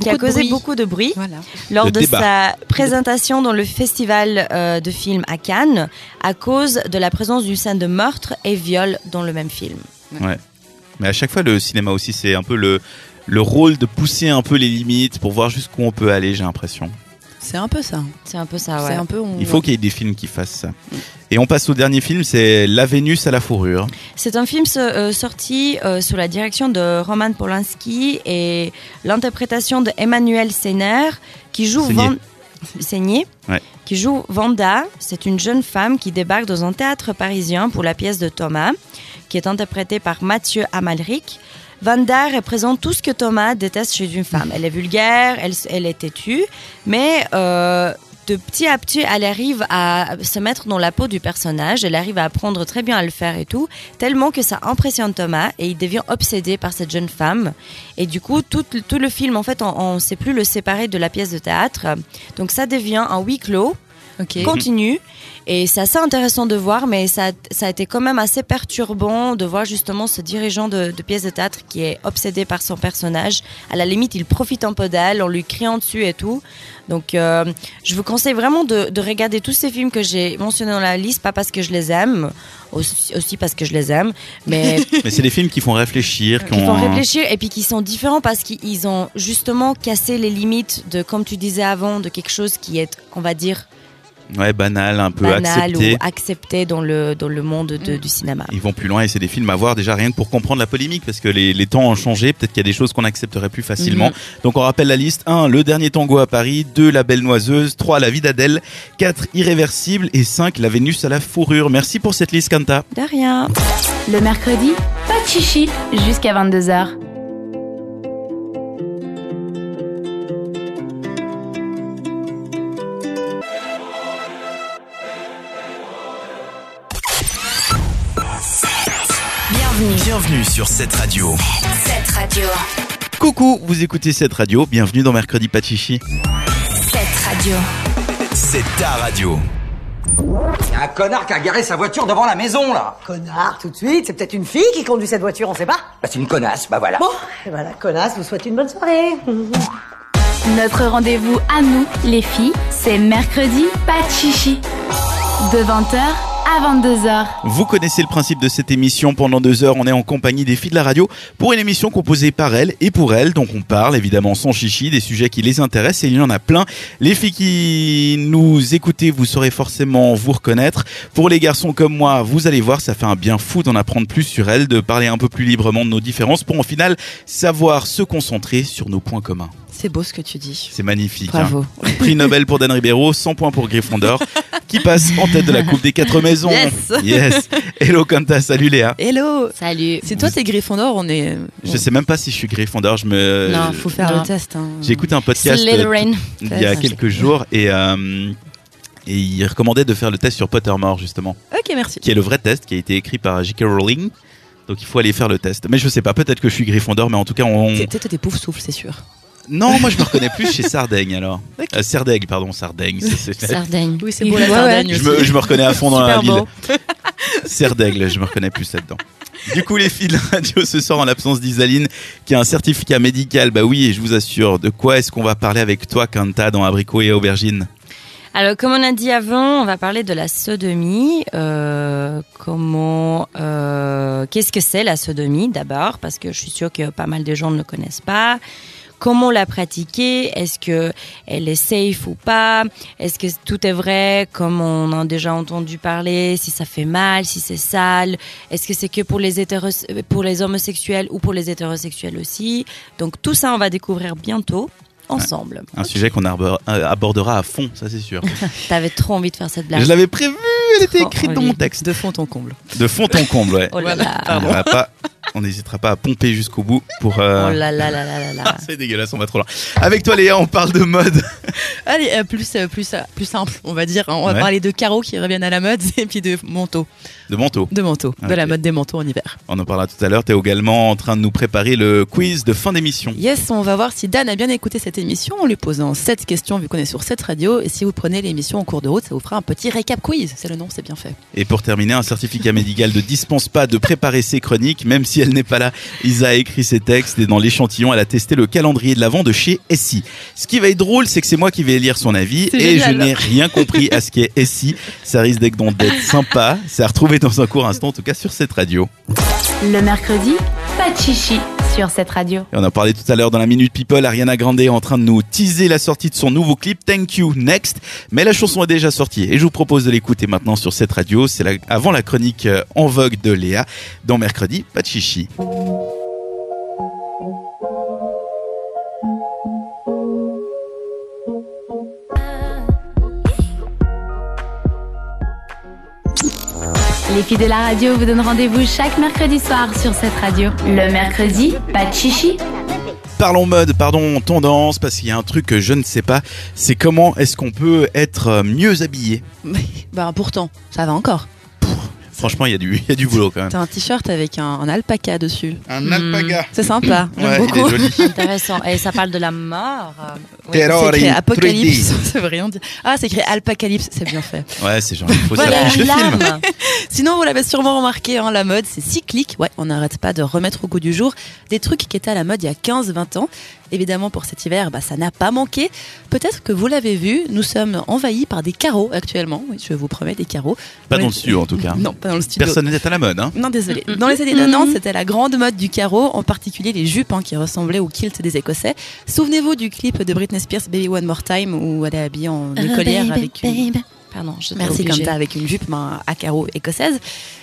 qui a causé
bruit.
beaucoup de bruit
Voilà.
lors
De
de,
débat.
sa présentation dans le festival euh, de films à Cannes à cause de la présence d'une scène de meurtre et viol dans le même film.
Mais à chaque fois, le cinéma aussi, c'est un peu le, le rôle de pousser un peu les limites pour voir jusqu'où on peut aller, j'ai l'impression.
C'est un peu ça.
C'est un peu ça, ouais.
un peu. on-
Il faut qu'il y ait des films qui fassent ça. Et on passe au dernier film, c'est La Vénus à la fourrure.
C'est un film euh, sorti euh, sous la direction de Roman Polanski et l'interprétation de Emmanuel Seiner qui joue
Seigné.
Van- Seigné,
Ouais.
qui joue Vanda. C'est une jeune femme qui débarque dans un théâtre parisien pour la pièce de Thomas, qui est interprétée par Mathieu Amalric. Vanda représente tout ce que Thomas déteste chez une femme. Elle est vulgaire, elle, est têtue, mais euh, de petit à petit, elle arrive à se mettre dans la peau du personnage, elle arrive à apprendre très bien à le faire et tout, tellement que ça impressionne Thomas et il devient obsédé par cette jeune femme. Et du coup, tout, tout le film, en fait, on ne sait plus le séparer de la pièce de théâtre. Donc ça devient un huis clos Continue. Et c'est assez intéressant de voir, mais ça, ça a été quand même assez perturbant de voir justement ce dirigeant de, de pièce de théâtre qui est obsédé par son personnage. À la limite, il profite un peu d'elle en lui criant dessus et tout. Donc, euh, je vous conseille vraiment de, de regarder tous ces films que j'ai mentionnés dans la liste, pas parce que je les aime, aussi, aussi parce que je les aime, mais
Mais c'est des films qui font réfléchir, qui
qui
ont
font réfléchir et puis qui sont différents parce qu'ils ont justement cassé les limites de, comme tu disais avant, de quelque chose qui est, on va dire,
ouais, banal, un peu
banal
accepté.
ou accepté dans le, dans le monde de- du cinéma.
Ils vont plus loin et c'est des films à voir déjà rien que pour comprendre la polémique parce que les, les temps ont changé. Peut-être qu'il y a des choses qu'on accepterait plus facilement.
Mhm.
Donc on rappelle la liste 1. Le dernier tango à Paris. 2. La belle noiseuse. 3. La vie d'Adèle. 4. Irréversible. Et 5. La Vénus à la fourrure. Merci pour cette liste, Kanta.
De rien.
Le mercredi, pas de chichi jusqu'à 22h.
Bienvenue.
Bienvenue sur cette radio.
Cette radio.
Coucou, vous écoutez cette radio. Bienvenue dans Mercredi Pachichi.
Cette radio.
C'est ta radio.
Y a un connard qui a garé sa voiture devant la maison, là.
Connard, tout de suite. C'est peut-être une fille qui conduit cette voiture, on sait pas.
Bah, c'est une connasse, bah voilà.
Bon, et voilà, connasse, vous souhaite une bonne soirée.
Notre rendez-vous à nous, les filles, c'est mercredi, pas de chichi. De 20h à 22h.
Vous connaissez le principe de cette émission. Pendant deux heures, on est en compagnie des filles de la radio pour une émission composée par elles et pour elles. Donc on parle évidemment sans chichi des sujets qui les intéressent et il y en a plein. Les filles qui nous écoutez, vous saurez forcément vous reconnaître. Pour les garçons comme moi, vous allez voir, ça fait un bien fou d'en apprendre plus sur elles, de parler un peu plus librement de nos différences pour en final savoir se concentrer sur nos points communs.
C'est beau ce que tu dis.
C'est magnifique.
Bravo.
hein. Prix Nobel pour Dan Ribeiro, 100 points pour Gryffondor, qui passe en tête de la Coupe des quatre maisons.
Yes.
Yes. Hello Kanta, salut Léa.
Hello
Salut.
C'est toi, t'es Gryffondor, on est...
Je sais même pas si je suis Gryffondor. Je me.
Non, faut faire
Non.
le test. Hein.
J'ai écouté un podcast euh,
Slytherin.
il y a quelques jours et euh, et il recommandait de faire le test sur Pottermore justement,
Ok, merci.
qui est le vrai test qui a été écrit par J.K. Rowling. Donc il faut aller faire le test. Mais je sais pas, peut-être que je suis Gryffondor, mais en tout cas on.
T'es- T'es t'es pouf souffle, c'est sûr.
Non, moi je me reconnais plus chez Sardaigne alors. Euh, Sardaigne, pardon, Sardaigne. c'est- c'est-
Sardaigne.
Oui, c'est beau la Sardaigne
ouais.
Je me, je me reconnais à fond dans la ville.
beau.
Serdaigle, je me reconnais plus là-dedans. Du coup, les filles de la radio ce soir en l'absence d'Isaline, qui a un certificat médical. Bah oui, et je vous assure, de quoi est-ce qu'on va parler avec toi, Kanta, dans Abricot et Aubergine?
Alors, comme on a dit avant, on va parler de la sodomie. Euh, comment, euh, qu'est-ce que c'est la sodomie d'abord? Parce que je suis sûre que pas mal de gens ne le connaissent pas. Comment la pratiquer Est-ce que elle est safe ou pas Est-ce que tout est vrai comme on a déjà entendu parler Si ça fait mal, si c'est sale Est-ce que c'est que pour les hétéros, pour les homosexuels ou pour les hétérosexuels aussi Donc tout ça, on va découvrir bientôt ensemble.
Un sujet qu'on euh, abordera à fond, ça c'est sûr.
T'avais trop envie de faire cette blague.
Je l'avais prévu, elle était
Trop
écrite dans mon texte.
De fond en comble.
De fond en comble, ouais.
Oh là là.
On n'ira pas- on n'hésitera pas à pomper jusqu'au bout pour... euh,
Oh là là là là là là.
C'est dégueulasse, on va trop loin. Avec toi Léa, on parle de mode.
Allez, euh, plus, euh, plus, euh, plus simple, on va dire. hein. On va
Ouais.
parler de carreaux qui reviennent à la mode et puis de manteaux.
De manteau.
De manteaux. De la mode des manteaux en hiver.
On en parlera tout à l'heure. Tu es également en train de nous préparer le quiz de fin d'émission.
Yes, on va voir si Dan a bien écouté cette émission en lui posant 7 questions vu qu'on est sur cette radio. Et si vous prenez l'émission en cours de route, ça vous fera un petit récap quiz. C'est le nom, c'est bien fait.
Et pour terminer, un certificat médical ne dispense pas de préparer ses chroniques, même si elle n'est pas là. Isa a écrit ses textes et dans l'échantillon, elle a testé le calendrier de l'avant de chez Essie. Ce qui va être drôle, c'est que c'est moi qui vais lire son avis et
génial.
je n'ai rien compris à ce qu'est Essie. Ça risque d'être sympa. C'est à retrouver dans un court instant, en tout cas sur cette radio.
Le mercredi, pas de chichi
on a parlé tout à l'heure dans la Minute People, Ariana Grande est en train de nous teaser la sortie de son nouveau clip Thank You Next. Mais la chanson est déjà sortie et je vous propose de l'écouter maintenant sur cette radio. C'est avant la chronique euh, en vogue de Léa dans Mercredi, pas de chichi.
Les filles de la radio vous donnent rendez-vous chaque mercredi soir sur cette radio. Le mercredi, pas de chichi
Parlons mode, pardon, tendance, parce qu'il y a un truc que je ne sais pas, c'est comment est-ce qu'on peut être euh, mieux habillé?
Bah pourtant, ça va encore.
Franchement, il y a du, il y a du boulot quand même.
T'as un t-shirt avec un, un alpaca dessus.
Un alpaga.
C'est sympa.
Ouais, il
beaucoup.
est joli.
Intéressant. Et ça parle de la mort. euh, oui.
Terror
C'est écrit Apocalypse,
3D.
ça veut rien dire. Ah, c'est écrit Alpacalypse, c'est bien fait.
Ouais, c'est genre, il faut
Voilà,
film.
Sinon, vous l'avez sûrement remarqué, hein, la mode, c'est cyclique. Ouais, on n'arrête pas de remettre au goût du jour des trucs qui étaient à la mode il y a 15-20 ans. Évidemment, pour cet hiver, bah, ça n'a pas manqué. Peut-être que vous l'avez vu, nous sommes envahis par des carreaux actuellement. Oui, je vous promets, des carreaux.
Pas dans le studio en tout cas.
Non, pas dans le studio.
Personne n'est à la mode, hein.
Non, désolé. Dans les années 90, c'était la grande mode du carreau, en particulier les jupes hein, qui ressemblaient au kilt des Écossais. Souvenez-vous du clip de Britney Spears, Baby One More Time, où elle est habillée en écolière avec une...
Pardon, je
Merci Kanta avec une jupe ben, à carreaux écossaise.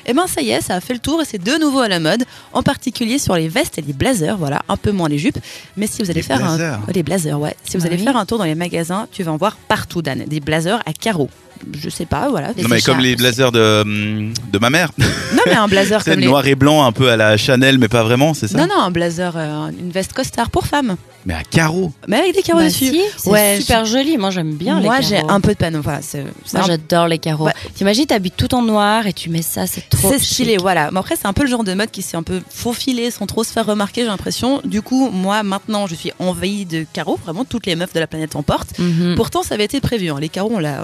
Et ben ça y est, ça a fait le tour et c'est de nouveau à la mode, en particulier sur les vestes et les blazers, voilà, un peu moins les jupes. Mais si vous allez
Les
faire
blazers.
un les blazers, ouais, si vous
Ah
allez
oui.
faire un tour dans les magasins, tu vas en voir partout Dan, des blazers à carreaux. Je sais pas, voilà.
Non mais comme les blazers de, hum, de ma mère.
Non mais un blazer
C'est
comme les
noir et blanc un peu à la Chanel mais pas vraiment, c'est ça
Non non, un blazer euh, une veste costard pour femmes,
Mais à carreaux.
mais avec des carreaux
Bah
dessus.
si, c'est
Ouais,
super joli. Moi, j'aime bien
Moi
les
j'ai
carreaux.
un peu de panneau, voilà, c'est c'est
Moi,
un-
j'adore les carreaux.
Ouais.
T'imagines, t'habites tout en noir et tu mets ça, c'est trop
C'est stylé, voilà. Mais après, c'est un peu le genre de mode qui s'est un peu faufilé sans trop se faire remarquer, j'ai l'impression. Du coup, moi, maintenant, je suis envahie de carreaux. Vraiment, toutes les meufs de la planète en portent.
Mhm.
Pourtant, ça avait été prévu. hein. Les carreaux, on l'a,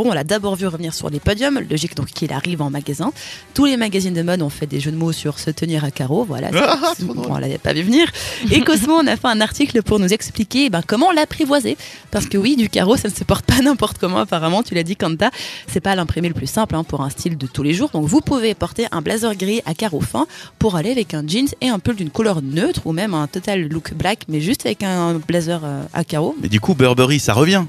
on l'a- le carreau, on l'a d'abord vu revenir sur les podiums. Logique donc qu'il arrive en magasin. Tous les magazines de mode ont fait des jeux de mots sur se tenir à carreaux. Voilà.
Ah,
bon, on l'avait pas vu venir. Et Cosmo, on a fait un article pour nous expliquer eh ben, comment l'apprivoiser. Parce que oui, du carreau, ça ne se porte pas n'importe comment. Apparemment, tu l'as dit, Kanta. C'est pas l'imprimé le plus simple hein, pour un style de tous les jours. Donc, vous pouvez porter un blazer gris à carreaux fins pour aller avec un jeans et un pull d'une couleur neutre ou même un total look black, mais juste avec un blazer euh, à carreaux.
Mais du coup Burberry ça revient.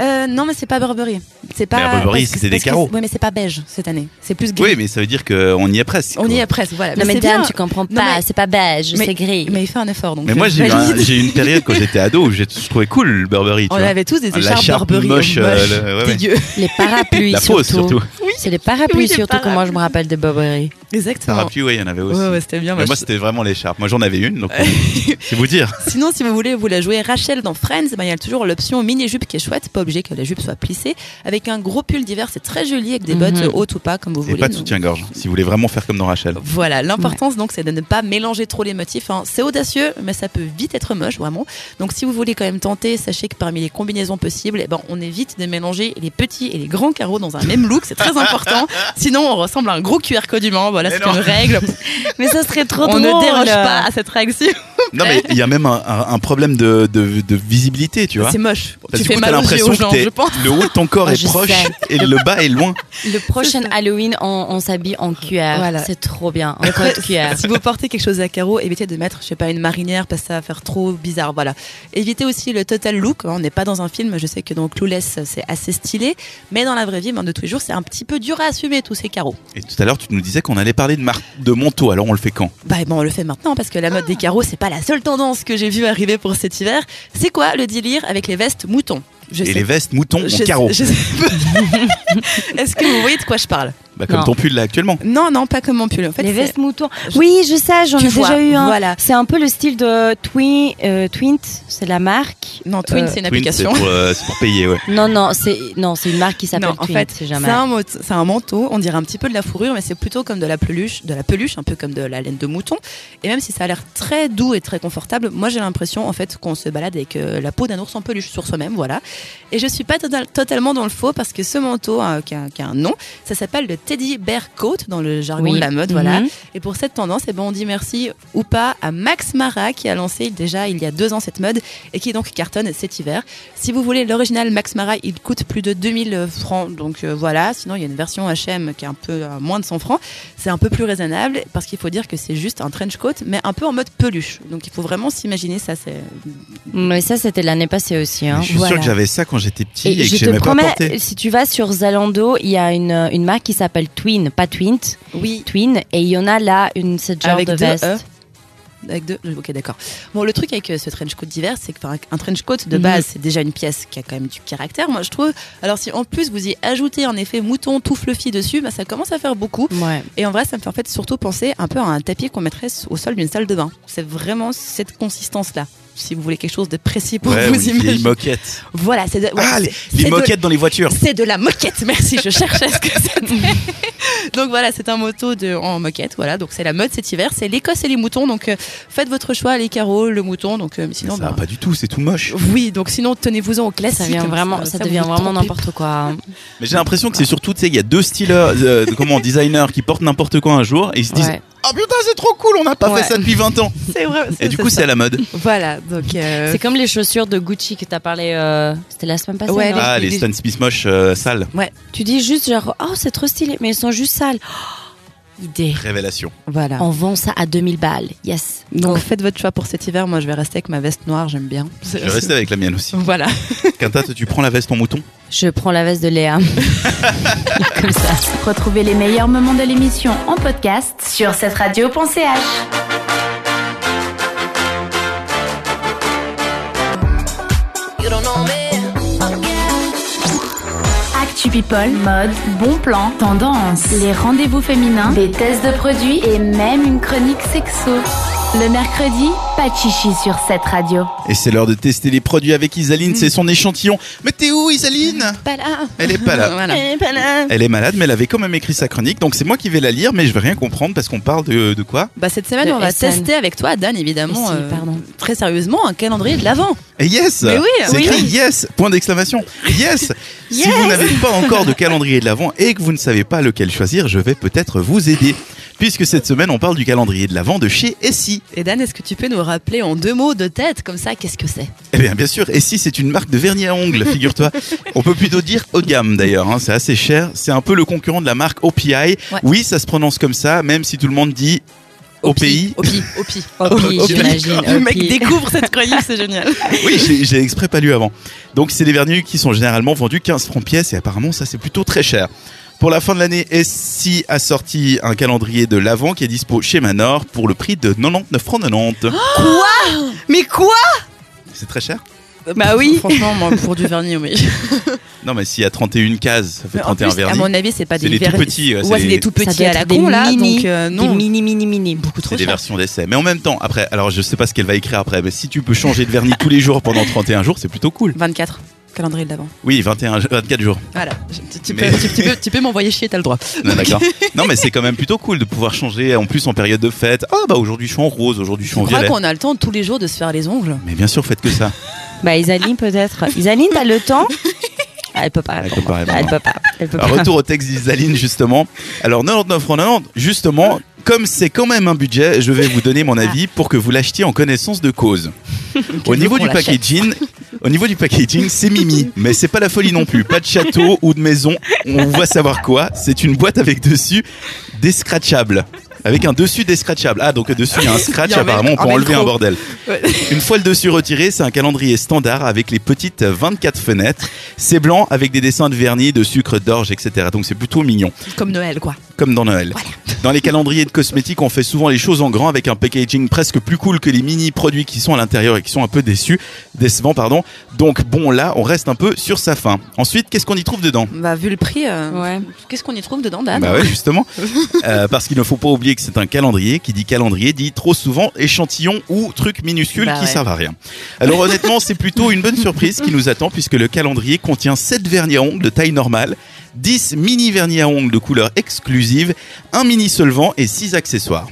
Euh, non, mais c'est pas Burberry. C'est pas.
Mais Burberry, c'était des carreaux.
Oui, mais c'est pas beige cette année. C'est plus gris.
Oui mais ça veut dire qu'on y est presque.
On y est presque. Voilà.
Non, mais Dan, tu comprends pas.
mais-
C'est pas beige,
mais-
c'est gris.
Mais il fait un effort. Donc
Mais moi j'ai eu, un-
valide.
j'ai eu une période quand j'étais ado où j'ai- je trouvais cool le Burberry. Tu
On
vois.
avait tous des
La
écharpes
charpe
Burberry
moche, euh, le- ouais, ouais.
dégueu.
Les parapluies,
La fausse surtout.
C'est les parapluies
Oui,
surtout que moi je me
parapluies.
rappelle de Burberry.
Exactement.
Parapluie, oui, il y en avait aussi.
Ouais, ouais, c'était bien.
Mais
moi,
c'était vraiment l'écharpe. Moi j'en avais une donc c'est vous dire.
Sinon, si vous voulez vous la jouer Rachel dans Friends, ben, il y a toujours l'option mini jupe qui est chouette, obligé que la jupe soit plissée, avec un gros pull d'hiver, c'est très joli avec des
Mhm.
bottes hautes ou pas comme vous
Et
voulez.
pas de soutien-gorge si vous voulez vraiment faire comme dans Rachel.
Voilà, l'importance donc c'est de ne pas mélanger trop les motifs. hein. C'est audacieux, mais ça peut vite être moche vraiment. Donc si vous voulez quand même tenter, sachez que parmi les combinaisons possibles, eh ben, on évite de mélanger les petits et les grands carreaux dans un même look, c'est très important. Sinon on ressemble à un gros QR code humain. Voilà, c'est une règle.
Mais ça serait trop
on
drôle.
ne déroge pas à cette règle. si.
Non mais il y a même un, un- un problème de, de, de visibilité, tu vois.
C'est moche.
Parce
tu fais
coup, t'as
mal aux yeux
l'impression
aux gens,
que t'es-
je pense.
le haut de ton corps
Ah,
est
je
proche
sais.
et le bas est loin.
Le prochain Halloween, on, on s'habille en cuir.
Voilà.
C'est trop bien. En
Après,
cuir.
si vous portez quelque chose à carreaux, évitez de mettre, je sais pas, une marinière parce que ça va faire trop bizarre. Voilà. Évitez aussi le total look. hein. On n'est pas dans un film. Je sais que dans Clueless, c'est assez stylé. Mais dans la vraie vie, de tous les jours, c'est un petit peu dur à assumer tous ces carreaux.
Et tout à l'heure, tu nous disais qu'on allait parler de, mar- de manteau. Alors on le fait quand?
Bah, bon, on le fait maintenant parce que la mode des carreaux, c'est pas la seule tendance que j'ai vue arriver pour cet hiver. C'est quoi le délire avec les vestes moutons? Je
Et
sais-
les vestes moutons
je
en carreau.
sais- je sais pas. Est-ce que vous voyez de quoi je parle?
Bah, comme
Non.
ton pull là actuellement.
Non, non, pas comme mon pull. En fait,
les vestes moutons. Oui, je sais, j'en ai
vois,
déjà eu un.
voilà.
C'est un peu le style de Twin, euh, Twint, c'est la marque.
Non, Twin,
Euh,
c'est une
c'est
application.
pour, euh, c'est pour payer, ouais.
Non, non, c'est non, c'est une marque qui s'appelle
Non, en
Twint.
fait,
c'est jamais.
un, un manteau, on dirait un petit peu de la fourrure, mais c'est plutôt comme de la peluche, de la peluche, un peu comme de la laine de mouton. Et même si ça a l'air très doux et très confortable, moi j'ai l'impression en fait qu'on se balade avec euh, la peau d'un ours en peluche sur soi-même, voilà. Et je suis pas total- totalement dans le faux parce que ce manteau qui, a, qui a un nom, ça s'appelle le Teddy Bear Coat dans le jargon
Oui.
de la mode, voilà.
Mhm.
Et pour cette tendance, eh ben, on dit merci ou pas à Max Mara qui a lancé déjà il y a deux ans cette mode et qui donc cartonne cet hiver. Si vous voulez l'original Max Mara, il coûte plus de 2000 francs. Donc euh, voilà, sinon il y a une version H&M qui est un peu à moins de 100 francs. C'est un peu plus raisonnable parce qu'il faut dire que c'est juste un trench coat mais un peu en mode peluche. Donc il faut vraiment s'imaginer ça c'est
Mais ça, c'était l'année passée aussi. Hein.
Je suis
voilà.
sûr que j'avais ça quand j'étais petit et,
Et
que
je te
pas
si tu vas sur Zalando, il y a une, une marque qui s'appelle Twin, pas Twint,
oui,
Twin, et il y en a là une cette genre
Avec
de
deux
veste.
E. Avec deux Ok, d'accord. Bon, le truc avec euh, ce trench coat d'hiver, c'est que enfin, un trench coat de
Mhm.
base, c'est déjà une pièce qui a quand même du caractère, moi je trouve. Alors si en plus vous y ajoutez un effet mouton tout fluffy dessus, bah, ça commence à faire beaucoup.
Ouais.
Et en vrai, ça me fait en fait surtout penser un peu à un tapis qu'on mettrait au sol d'une salle de bain. C'est vraiment cette consistance-là. Si vous voulez quelque chose de précis pour
Ouais,
vous imaginer.
moquette.
Voilà, c'est de, ouais,
Ah, les, les
de-
moquettes dans les voitures.
c'est de la moquette, merci, je cherchais ce que c'était. Donc voilà, c'est un moto de, en moquette, voilà, donc c'est la mode cet hiver, c'est l'Écosse et les moutons, donc euh, faites votre choix, les carreaux, le mouton, donc euh, sinon,
ça
bah,
va pas du tout, c'est tout moche.
oui, donc sinon tenez-vous-en au classique.
Ça, vient vraiment, ça, devient
vous
vraiment n'importe quoi.
Mais j'ai l'impression que c'est surtout, tu sais, il y a deux styleurs, euh, de- comment, designers qui portent n'importe quoi un jour et ils se disent
Ouais.
Oh putain, c'est trop cool, on n'a pas
Ouais.
fait ça depuis 20 ans.
C'est vrai.
Et du coup, c'est à la mode.
Voilà, donc. euh,
C'est comme les chaussures de Gucci que t'as parlé. euh, C'était la semaine passée.
Ouais,
non
les-
Ah, les
les-
Stan Smith moches euh, sales.
Tu dis juste genre oh c'est trop stylé, mais ils sont juste Oh, idée.
Révélation.
Voilà.
On vend ça à 2000 balles. Yes.
Donc faites votre choix pour cet hiver. Moi, je vais rester avec ma veste noire. J'aime bien.
Je vais rester avec la mienne aussi.
Voilà.
Quinta, tu prends la veste en mouton?
Je prends la veste de Léa. Comme ça.
Retrouvez les meilleurs moments de l'émission en podcast sur cette radio.ch. Actu People, mode, bon plan, tendance, les rendez-vous féminins, des tests de produits et même une chronique sexo. Le mercredi, pas de chichi sur cette radio.
Et c'est l'heure de tester les produits avec Isaline, c'est son échantillon. Mais t'es où, Isaline
Pas là.
Elle est pas là.
Voilà.
Elle est malade, mais elle avait quand même écrit sa chronique, donc c'est moi qui vais la lire, mais je vais rien comprendre parce qu'on parle de, de quoi?
Bah, cette semaine,
De
on va
SN.
tester avec toi, Dan, évidemment, euh,
pardon.
très sérieusement, un calendrier de l'avant.
Et yes
Mais oui,
C'est
oui,
écrit
oui.
yes Point d'exclamation Yes Si
Yes
vous n'avez pas encore de calendrier de l'Avent et que vous ne savez pas lequel choisir, je vais peut-être vous aider. Puisque cette semaine, on parle du calendrier de l'Avent de chez Essie.
Et Dan, est-ce que tu peux nous rappeler en deux mots de tête, comme ça, qu'est-ce que c'est?
Eh bien, bien sûr, Essie, c'est une marque de vernis à ongles, figure-toi. On peut plutôt dire haut de gamme, d'ailleurs. hein, c'est assez cher. C'est un peu le concurrent de la marque OPI. Oui, ça se prononce comme ça, même si tout le monde dit OPI.
Opi, Opi.
Opi, j'imagine.
Le mec découvre cette chronique, c'est génial.
Oui, j'ai j'ai exprès pas lu avant. Donc, c'est des vernis qui sont généralement vendus 15 francs pièce et apparemment, ça, c'est plutôt très cher. Pour la fin de l'année, Essie a sorti un calendrier de l'Avent qui est dispo chez Manor pour le prix de 99 francs 90.
Mais quoi
C'est très cher?
Bah oui. Franchement, moi, pour du vernis, oui.
Non, mais s'il y a 31 cases, ça fait
Mais en
31
plus, à
vernis.
mon avis, c'est pas
C'est
des
tout
vernis-
petits, ouais, c'est les-
des tout petits à la
des
con, là.
mini,
Donc, euh, non.
Des mini, mini, mini.
beaucoup trop
C'est des
cher.
versions d'essai. Mais en même temps, après, alors je sais pas ce qu'elle va écrire après, mais si tu peux changer de vernis tous les jours pendant 31 jours, c'est plutôt cool.
24. Calendrier de l'avant.
Oui, 21, 24 jours.
Voilà. Tu, tu
Mais-
peux, tu, tu peux, tu peux m'envoyer chier, t'as le droit.
Non, d'accord. Non, mais c'est quand même plutôt cool de pouvoir changer, en plus en période de fête. Ah, bah aujourd'hui je suis en rose, aujourd'hui je suis
Je
en
crois
violet.
qu'on a le temps tous les jours de se faire les ongles.
Mais bien sûr, faites que ça.
Bah Isaline peut-être. Isaline, t'as le temps Ah, Elle peut pas
Elle peut pas répondre.
Elle peut pas. Elle peut pas.
Alors, retour au texte d'Isaline, justement. Alors, 99 francs 90, justement, comme c'est quand même un budget, je vais vous donner mon avis pour que vous l'achetiez en connaissance de cause. Au niveau du packaging, au niveau du packaging, c'est mimi, mais c'est pas la folie non plus. Pas de château ou de maison. On va savoir quoi. C'est une boîte avec dessus des scratchables. Avec un dessus des scratchables. Ah, donc dessus il y a un scratch,
a
apparemment on peut enlever un bordel.
Ouais.
Une fois le dessus retiré, c'est un calendrier standard avec les petites 24 fenêtres. C'est blanc avec des dessins de vernis, de sucre, d'orge, etc. Donc c'est plutôt mignon
Comme Noël, quoi.
comme dans Noël. Dans les calendriers de cosmétiques, on fait souvent les choses en grand avec un packaging presque plus cool que les mini produits qui sont à l'intérieur et qui sont un peu déçus, décevants, pardon. Donc bon, là, on reste un peu sur sa fin. Ensuite, qu'est-ce qu'on y trouve dedans?
Bah, vu le prix, euh,
Ouais.
qu'est-ce qu'on y trouve dedans, Dan?
Bah ouais, justement. Euh, parce qu'il ne faut pas oublier que c'est un calendrier. Qui dit calendrier dit trop souvent échantillon ou truc minuscule
Bah
qui
ouais.
servent à rien. Alors honnêtement, c'est plutôt une bonne surprise qui nous attend puisque le calendrier contient 7 vernis à ongles de taille normale, 10 mini vernis à ongles de couleur exclusive, un mini solvant et 6 accessoires.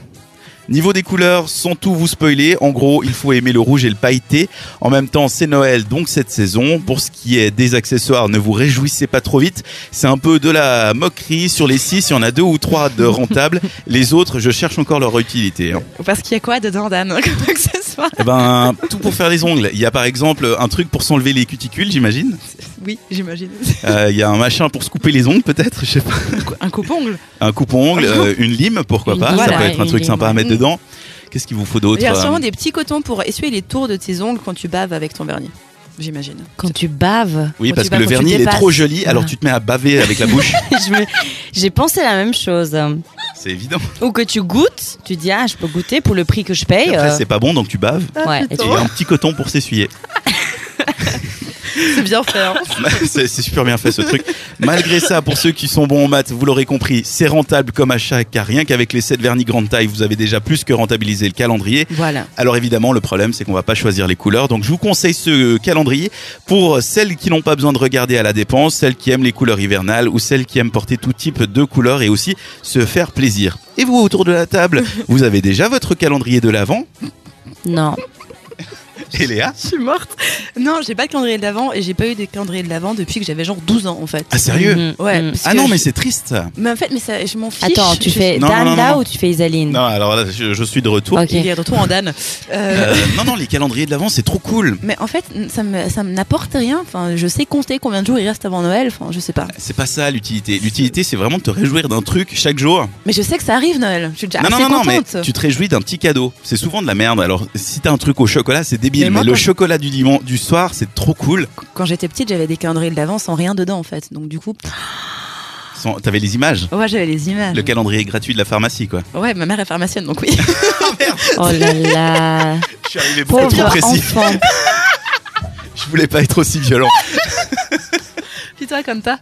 Niveau des couleurs, sans tout vous spoiler, en gros, il faut aimer le rouge et le pailleté. En même temps, c'est Noël, donc cette saison. Pour ce qui est des accessoires, ne vous réjouissez pas trop vite. C'est un peu de la moquerie. Sur les six, il y en a deux ou trois de rentables. Les autres, je cherche encore leur utilité. hein.
Parce qu'il y a quoi dedans, Dan Comme accessoire?
Eh ben, tout pour faire les ongles. Il y a par exemple un truc pour s'enlever les cuticules, j'imagine.
Oui, j'imagine.
Euh, il y a un machin pour se couper les ongles, peut-être, je sais pas.
Un coupe-ongle.
Un coupe-ongle, euh, une lime, pourquoi
Une
pas. Ça peut être un truc
lime,
sympa à mettre dedans. Qu'est-ce qu'il vous faut d'autre
Il y a
euh,
sûrement des petits cotons pour essuyer les tours de tes ongles quand tu baves avec ton vernis. J'imagine.
Quand tu baves.
Oui,
Quand
parce que le vernis, il est trop joli, alors
Ah.
tu te mets à baver avec la bouche.
J'ai pensé la même chose.
C'est évident.
Ou que tu goûtes, tu dis ah je peux goûter pour le prix que je paye.
Après,
euh,
c'est pas bon, donc tu baves.
ouais, et
Et
tu
as un petit coton pour s'essuyer.
C'est bien fait. hein.
c'est super bien fait ce truc. Malgré ça, pour ceux qui sont bons en maths, vous l'aurez compris, c'est rentable comme achat, car rien qu'avec les 7 vernis grande taille, vous avez déjà plus que rentabilisé le calendrier.
Voilà.
Alors évidemment, le problème, c'est qu'on va pas choisir les couleurs. Donc je vous conseille ce calendrier pour celles qui n'ont pas besoin de regarder à la dépense, celles qui aiment les couleurs hivernales ou celles qui aiment porter tout type de couleurs et aussi se faire plaisir. Et vous, autour de la table, vous avez déjà votre calendrier de l'Avent?
Non.
Et Léa
Je suis morte. Non, j'ai pas de calendrier de l'avant et j'ai pas eu de calendrier de l'avant depuis que j'avais genre 12 ans en fait.
Ah sérieux
Mhm.
Ouais.
Mhm.
Ah non,
je-
mais c'est triste.
Mais en fait, mais ça, je m'en fiche.
Attends, tu
Je-
fais
Non,
Dan
non,
là
non.
ou tu fais Isaline
Non, alors là, je, je suis de retour.
Ok.
Il est de retour en Dan. Euh,
Euh, non, non, les calendriers de l'Avent, c'est trop cool.
Mais en fait, ça me, ça me n'apporte rien. Enfin, je sais compter combien de jours il reste avant Noël. Enfin, je sais pas.
C'est pas ça l'utilité. L'utilité, c'est vraiment de te réjouir d'un truc chaque jour.
Mais je sais que ça arrive Noël. Je suis déjà
non, non,
assez
non, non, mais
contente.
tu te réjouis d'un petit cadeau. C'est souvent de la merde. Alors, si t'as un truc au chocolat, c'est débile.
Mais
le chocolat du dimanche, du soir, c'est trop cool.
Quand j'étais petite, j'avais des calendriers de l'avant sans rien dedans en fait. Donc du coup, pff,
T'avais les images?
ouais, j'avais les images.
Le calendrier gratuit de la pharmacie, quoi.
Ouais, ma mère est pharmacienne, donc oui.
Oh là là.
Je suis arrivé beaucoup trop précis.
enfant.
Je voulais pas être aussi violent.
Puis toi, comme ça,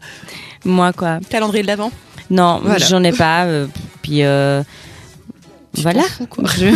Moi quoi
calendrier de l'avant?
Non,
Voilà.
j'en ai pas. euh, puis euh, voilà. Je-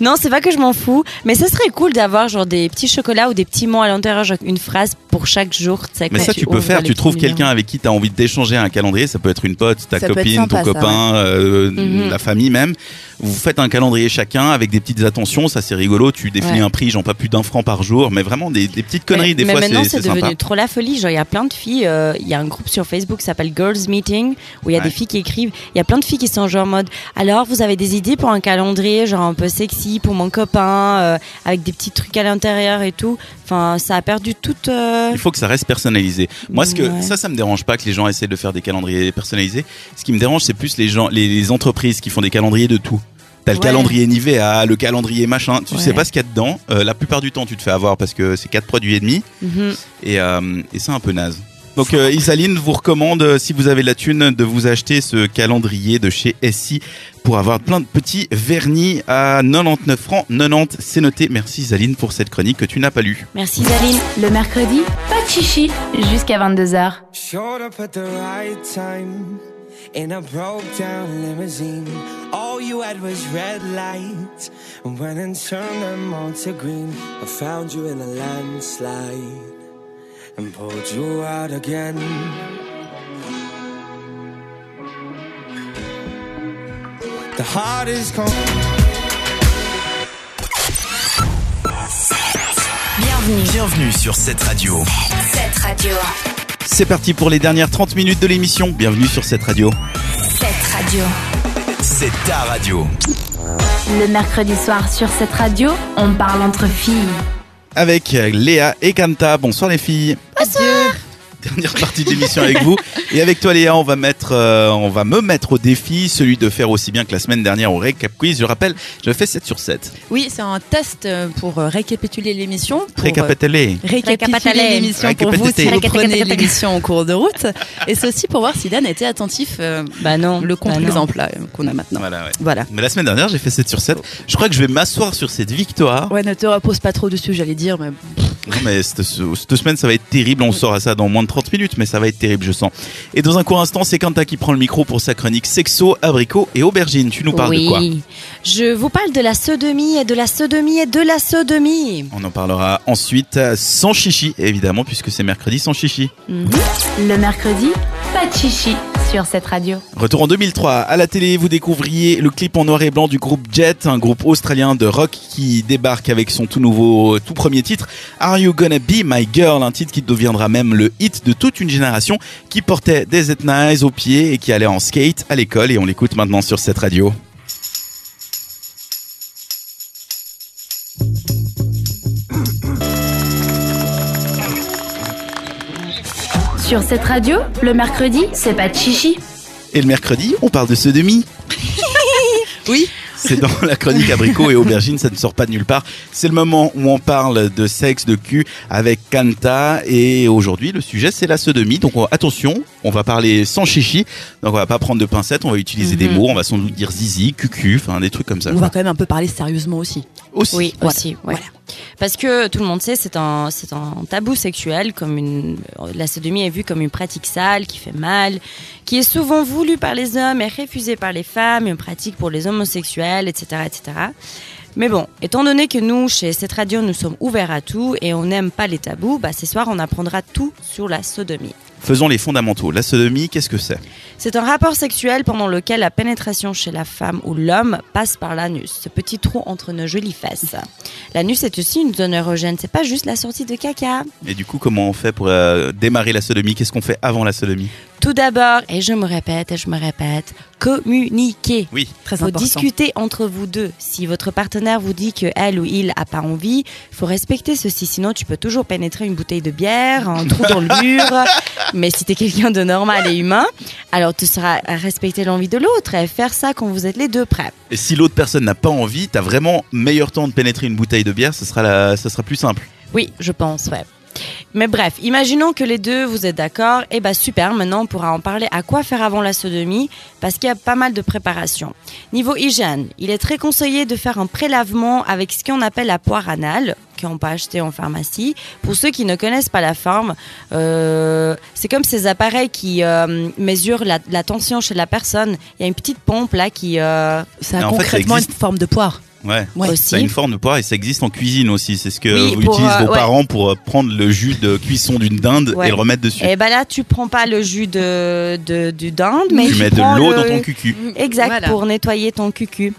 non, c'est pas que je m'en fous, mais ça serait cool d'avoir genre des petits chocolats ou des petits mots à l'intérieur, genre une phrase pour chaque jour. tu
Mais
quand
ça, tu peux faire. Tu trouves quelqu'un avec qui t'as envie d'échanger un calendrier. Ça peut être une pote, ta
Ça
copine,
sympa,
ton
ça,
copain, euh,
Mhm.
la famille même. Vous faites un calendrier chacun avec des petites attentions. Ça, c'est rigolo. Tu définis
Ouais.
un prix, genre pas plus d'un franc par jour, mais vraiment des, des petites conneries.
mais,
des
mais
fois,
maintenant,
c'est
devenu
sympa.
trop la folie. Genre, il y a plein de filles. euh, Il y a un groupe sur Facebook qui s'appelle Girls Meeting où il y a
Ouais.
des filles qui écrivent. Il y a plein de filles qui sont genre en mode. Alors, vous avez des idées pour un calendrier, genre un peu sexy pour mon copain, euh, avec des petits trucs à l'intérieur et tout. Enfin, ça a perdu toute. euh,
Il faut que ça reste personnalisé. Moi, ce que
Ouais.
ça, ça me dérange pas que les gens essaient de faire des calendriers personnalisés. Ce qui me dérange, c'est plus les gens, les, les entreprises qui font des calendriers de tout. T'as le
Ouais.
calendrier Nivea, le calendrier machin. Tu
Ouais.
sais pas ce qu'il y a dedans. Euh, la plupart du temps, tu te fais avoir parce que c'est quatre produits et demi.
mhm.
Et, euh, et c'est un peu naze. Donc euh, Isaline vous recommande, euh, si vous avez la thune, de vous acheter ce calendrier de chez SI pour avoir plein de petits vernis à 99 francs 90. C'est noté. Merci Isaline pour cette chronique que tu n'as pas lue.
Merci Zaline.
Le mercredi, pas de chichi jusqu'à 22h.
Showed up at the right time in a broke down limousine. All you had was red lights. And went and turned them all to green. I found you in a landslide and pulled you out again. The heart is cold.
Bienvenue.
Bienvenue sur cette radio.
Cette radio.
C'est parti pour les dernières 30 minutes de l'émission. Bienvenue sur cette radio.
Cette radio.
C'est ta radio.
Le mercredi soir sur cette radio, on parle entre filles.
Avec Léa et Kanta. Bonsoir les filles. Dernière partie de l'émission avec vous. Et avec toi Léa, on va mettre, euh, on va me mettre au défi, celui de faire aussi bien que la semaine dernière au Recap Quiz. Je rappelle, je fais 7 sur 7.
Oui, c'est un test euh, pour euh, récapituler l'émission. pour. Récapituler
Récapituler.
l'émission pour vous si vous prenez l'émission en cours de route. Et c'est aussi pour voir si Dan était attentif, euh,
Bah non.
le
bah
contre-exemple là, euh, qu'on a maintenant.
Voilà, ouais.
Voilà.
Mais la semaine dernière, j'ai fait 7 sur 7. Je crois que je vais m'asseoir sur cette victoire.
Ouais, ne te repose pas trop dessus, j'allais dire, mais
Non, mais cette, cette semaine, ça va être terrible. On sort à ça dans moins de 30 minutes, mais ça va être terrible, je sens. Et dans un court instant, c'est Qui prend le micro pour sa chronique sexo, abricot et aubergine. Tu nous parles
oui.
de quoi
Je vous parle de la sodomie et de la sodomie et de la sodomie.
On en parlera ensuite sans chichi, évidemment, puisque c'est mercredi sans chichi.
Le mercredi, pas de chichi
Retour en 2003. À la télé, vous découvriez le clip en noir et blanc du groupe Jet, un groupe australien de rock qui débarque avec son tout nouveau, tout premier titre, Are You Gonna Be My Girl, un titre qui deviendra même le hit de toute une génération qui portait des Etnies aux pieds et qui allait en skate à l'école et on l'écoute maintenant sur cette radio.
Sur cette radio, le mercredi, c'est pas de chichi.
Et le mercredi, on parle de ce demi.
oui.
C'est dans la chronique abricot et aubergine, ça ne sort pas de nulle part. C'est le moment où on parle de sexe, de cul avec Kanta. Et aujourd'hui, le sujet, c'est la sodomie. Donc on- attention, on va parler sans chichi. Donc on va pas prendre de pincettes, on va utiliser des
Mhm.
mots, on va sans doute dire zizi, cucu, enfin des trucs comme ça.
On
quoi.
va quand même un peu parler sérieusement aussi.
Aussi.
Oui,
Voilà.
aussi. ouais. Parce que tout le monde sait, c'est un, c'est un tabou sexuel, comme une, la sodomie est vue comme une pratique sale, qui fait mal, qui est souvent voulue par les hommes et refusée par les femmes, une pratique pour les homosexuels, etc., etc. Mais bon, étant donné que nous, chez cette radio, nous sommes ouverts à tout et on n'aime pas les tabous, bah, ce soir, on apprendra tout sur la sodomie.
Faisons les fondamentaux. La sodomie, qu'est-ce que c'est?
C'est un rapport sexuel pendant lequel la pénétration chez la femme ou l'homme passe par l'anus, ce petit trou entre nos jolies fesses. L'anus est aussi une zone érogène, c'est pas juste la sortie de caca.
Et du coup, comment on fait pour euh, démarrer la sodomie? Qu'est-ce qu'on fait avant la sodomie?
Tout d'abord, et je me répète et je me répète, communiquer.
Oui,
Très
faut
important.
discuter entre vous deux. Si votre partenaire vous dit que elle ou il a pas envie, faut respecter ceci. Sinon, tu peux toujours pénétrer une bouteille de bière, un trou dans le mur. Mais si t'es quelqu'un de normal et humain, alors tu seras à respecter l'envie de l'autre et faire ça quand vous êtes les deux prêts.
Et si l'autre personne n'a pas envie, t'as vraiment meilleur temps de pénétrer une bouteille de bière, ce sera, la, sera plus simple.
Oui, je pense, ouais. Mais bref, imaginons que les deux vous êtes d'accord, et bah super, maintenant on pourra en parler à quoi faire avant la sodomie, parce qu'il y a pas mal de préparation. Niveau hygiène, il est très conseillé de faire un prélavement avec ce qu'on appelle la poire anale, qu'on peut acheter en pharmacie. Pour ceux qui ne connaissent pas la forme, euh, c'est comme ces appareils qui euh, mesurent la, la tension chez la personne. Il y a une petite pompe là qui... euh,
Ça a
en fait, ça
concrètement
existe.
une forme de poire.
Ouais.
Aussi.
Ça a une forme de poire et ça existe en cuisine aussi. C'est ce que
Oui,
vous
pour,
utilisent
euh,
vos
ouais.
parents pour euh, prendre le jus de cuisson d'une dinde
Ouais.
et le remettre dessus.
Et bah là, tu prends pas le jus de, de, du dinde, mais
tu
tu
mets de
prends
l'eau
le-
dans ton cucu.
Exact,
Voilà.
pour nettoyer ton cucu.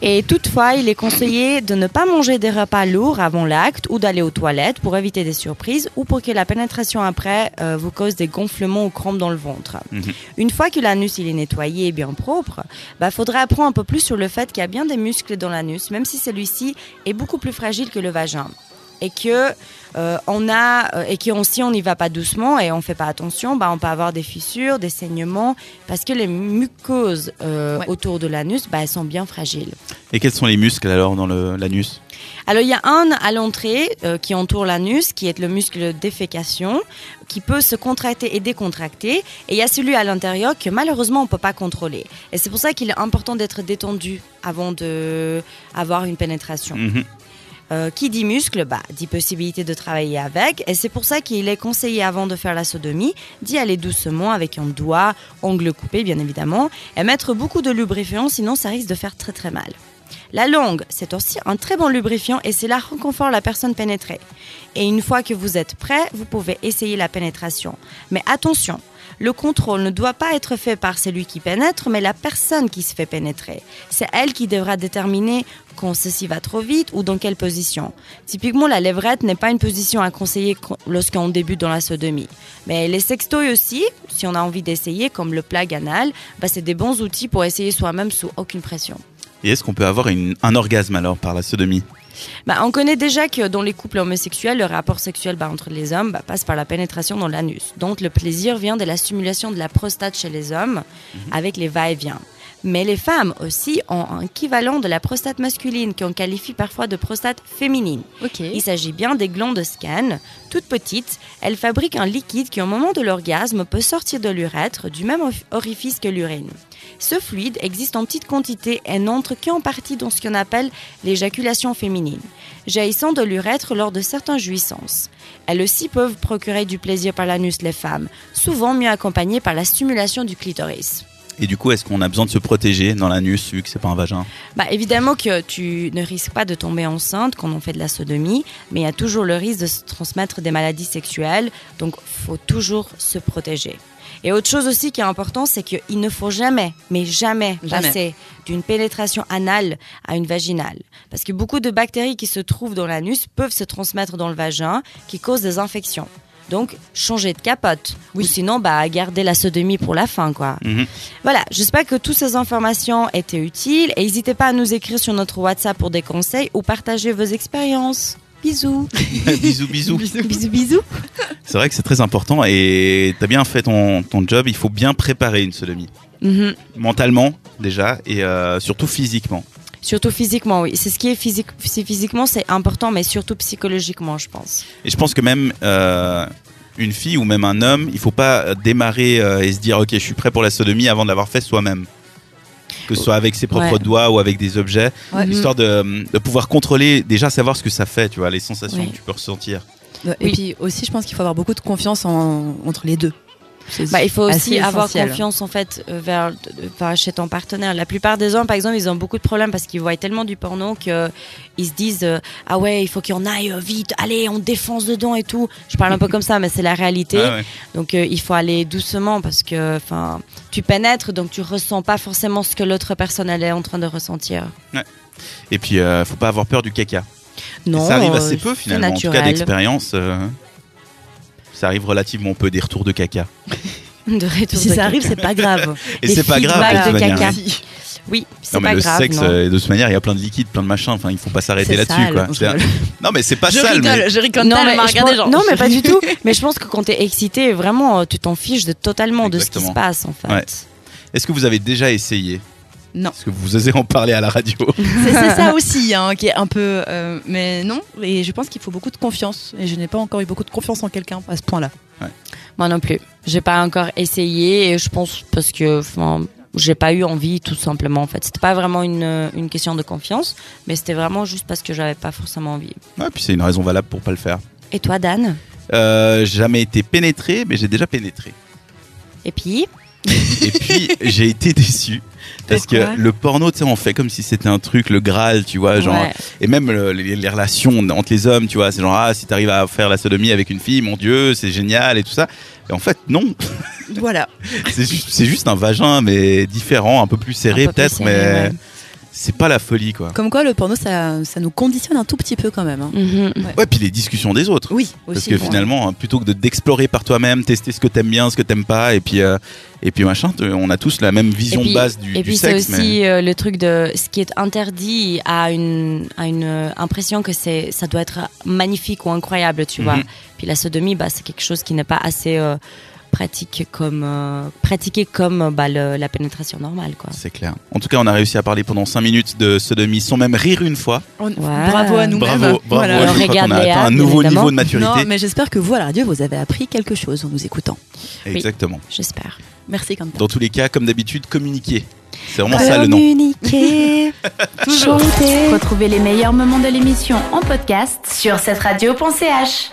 Et toutefois, il est conseillé de ne pas manger des repas lourds avant l'acte ou d'aller aux toilettes pour éviter des surprises ou pour que la pénétration après euh, vous cause des gonflements ou crampes dans le ventre.
Mhm.
Une fois que l'anus il est nettoyé et bien propre, bah faudra apprendre un peu plus sur le fait qu'il y a bien des muscles dans l'anus, même si celui-ci est beaucoup plus fragile que le vagin. Et que euh, on a euh, et que on- si on n'y va pas doucement et on fait pas attention, bah on peut avoir des fissures, des saignements, parce que les mucoses euh,
Ouais.
autour de l'anus, bah elles sont bien fragiles.
Et quels sont les muscles alors dans l'anus?
Alors il y a un à l'entrée euh, qui entoure l'anus, qui est le muscle défécation, qui peut se contracter et décontracter. Et il y a celui à l'intérieur que malheureusement on peut pas contrôler. Et c'est pour ça qu'il est important d'être détendu avant de avoir une pénétration.
Mhm.
Euh, qui dit muscle, bah, dit possibilité de travailler avec. Et c'est pour ça qu'il est conseillé avant de faire la sodomie d'y aller doucement avec un doigt, ongle coupé bien évidemment, et mettre beaucoup de lubrifiant, sinon ça risque de faire très très mal. La langue, c'est aussi un très bon lubrifiant et cela réconforte la personne pénétrée. Et une fois que vous êtes prêt, vous pouvez essayer la pénétration. Mais attention, le contrôle ne doit pas être fait par celui qui pénètre, mais la personne qui se fait pénétrer. C'est elle qui devra déterminer quand ceci va trop vite ou dans quelle position. Typiquement, la lèvrette n'est pas une position à conseiller co- lorsqu'on débute dans la sodomie. Mais les sextoys aussi, si on a envie d'essayer, comme le plug anal, bah, c'est des bons outils pour essayer soi-même sous aucune pression.
Et est-ce qu'on peut avoir un orgasme alors par la sodomie?
Bah, on connaît déjà que dans les couples homosexuels, le rapport sexuel bah, entre les hommes bah, passe par la pénétration dans l'anus. Donc le plaisir vient de la stimulation de la prostate chez les hommes avec les va-et-vient. Mais les femmes aussi ont un équivalent de la prostate masculine qu'on qualifie parfois de prostate féminine. Il s'agit bien des glandes scan, toutes petites. Elles fabriquent un liquide qui, au moment de l'orgasme, peut sortir de l'urètre du même orif- orifice que l'urine. Ce fluide existe en petite quantité et n'entre qu'en partie dans ce qu'on appelle l'éjaculation féminine, jaillissant de l'urètre lors de certaines jouissances. Elles aussi peuvent procurer du plaisir par l'anus les femmes, souvent mieux accompagnées par la stimulation du clitoris.
Et du coup, est-ce qu'on a besoin de se protéger dans l'anus vu que c'est pas un vagin?
Bah, évidemment que tu ne risques pas de tomber enceinte quand on fait de la sodomie, mais il y a toujours le risque de se transmettre des maladies sexuelles, donc faut toujours se protéger. Et autre chose aussi qui est important, c'est qu'il ne faut jamais, mais jamais,
Jamais.
passer d'une pénétration anale à une vaginale. Parce que beaucoup de bactéries qui se trouvent dans l'anus peuvent se transmettre dans le vagin, qui causent des infections. Donc, changer de capote. Ou sinon, bah, garder la sodomie pour la fin, quoi.
Mhm.
Voilà, j'espère que toutes ces informations étaient utiles et n'hésitez pas à nous écrire sur notre WhatsApp pour des conseils ou partager vos expériences. Bisous.
Bisous, bisous.
bisous, bisous.
C'est vrai que c'est très important et t'as bien fait ton, ton job. Il faut bien préparer une sodomie.
Mhm.
Mentalement, déjà, et euh, surtout physiquement.
Surtout physiquement, oui. C'est ce qui est physique. c'est Physiquement, c'est important, mais surtout psychologiquement, je pense.
Et je pense que même, euh, une fille ou même un homme, il faut pas euh, démarrer euh, et se dire ok je suis prêt pour la sodomie avant de l'avoir fait soi-même. Que ce soit avec ses propres
Ouais.
doigts ou avec des objets,
Ouais.
histoire de, de pouvoir contrôler, déjà savoir ce que ça fait, tu vois, les sensations
Oui.
que tu peux ressentir.
Et puis aussi, je pense qu'il faut avoir beaucoup de confiance en- entre les deux.
Bah, il faut aussi avoir confiance en fait euh, vers, vers- chez ton partenaire. La plupart des hommes, par exemple, ils ont beaucoup de problèmes parce qu'ils voient tellement du porno que ils se disent euh, ah ouais, il faut qu'on aille euh, vite, allez, on défonce dedans et tout. Je parle un peu comme ça, mais c'est la réalité.
Ah ouais.
Donc euh, il faut aller doucement parce que enfin tu pénètres donc tu ressens pas forcément ce que l'autre personne elle est en train de ressentir.
Et puis euh, faut pas avoir peur du caca.
Non,
ça arrive
euh,
assez peu finalement. En tout cas d'expérience, euh, ça arrive relativement peu des retours de caca.
De retour
Si
de
ça arrive,
caca.
c'est pas grave.
Et c'est pas grave de
de caca. Oui, c'est
Non mais
pas
le
grave.
sexe,
non.
euh, de toute manière, il y a plein de liquides, plein de machins. Enfin, il faut pas s'arrêter
C'est
là-dessus,
sale,
quoi.
je
C'est-
rigole.
Non mais c'est pas
je
sale.
rigole,
mais-
je rigole
non, mais
à
je
regarder
pense-
genre.
non, mais pas du tout. Mais je pense que quand t'es excité, vraiment, euh, tu t'en fiches de totalement de ce qui se passe, en fait.
Ouais. Est-ce que vous avez déjà essayé
Non.
Est-ce que vous osez en parler à la radio
C'est c'est ça aussi, hein, qui est un peu. euh, mais non, et je pense qu'il faut beaucoup de confiance. Et je n'ai pas encore eu beaucoup de confiance en quelqu'un à ce point-là.
Moi non plus. J'ai pas encore essayé et je pense parce que, enfin, j'ai pas eu envie, tout simplement, en fait. C'était pas vraiment une, euh, une question de confiance, mais c'était vraiment juste parce que j'avais pas forcément envie.
Ouais, puis c'est une raison valable pour pas le faire.
Et toi, Dan?
Euh, j'ai jamais été pénétré, mais j'ai déjà pénétré.
Et puis?
Et puis j'ai été déçu parce que le porno, tu sais, on fait comme si c'était un truc, le Graal, tu vois, genre.
Ouais.
Et même le- les, les relations entre les hommes, tu vois, c'est genre ah si t'arrives à faire la sodomie avec une fille, mon Dieu, c'est génial et tout ça. Et en fait non,
Voilà.
c'est juste, un vagin mais différent, un peu plus serré peut-être, mais
ouais.
C'est pas la folie quoi.
Comme quoi, le porno, ça, ça nous conditionne un tout petit peu quand même. hein.
Mhm.
Ouais, puis les discussions des autres.
Oui,
Parce
aussi.
que
ouais.
finalement, hein, plutôt que de d'explorer par toi-même, tester ce que t'aimes bien, ce que t'aimes pas, et puis euh, et puis machin, on a tous la même vision
puis,
de base du,
et
du
puis c'est aussi
mais...
euh, le truc de ce qui est interdit a une, a une euh, impression que c'est ça doit être magnifique ou incroyable, tu vois.
Mhm.
Puis la sodomie, bah, c'est quelque chose qui n'est pas assez euh, pratique comme euh, pratiqué comme bah, le- la pénétration normale, quoi.
C'est clair. En tout cas, on a réussi à parler pendant 5 minutes de sodomie sans même rire une fois.
On-
Ouais.
Bravo à nous-mêmes.
Bravo, bravo.
Voilà.
Je crois qu'on a atteint un
bien
nouveau
évidemment.
niveau de maturité.
Non, mais j'espère que vous, à la radio, vous avez appris quelque chose en nous écoutant.
Exactement.
J'espère.
Merci, Quentin.
Dans tous les cas, comme d'habitude, communiquer. C'est vraiment ça le nom.
Communiquer, chanter.
Retrouvez les meilleurs moments de l'émission en podcast sur cette radio.ch.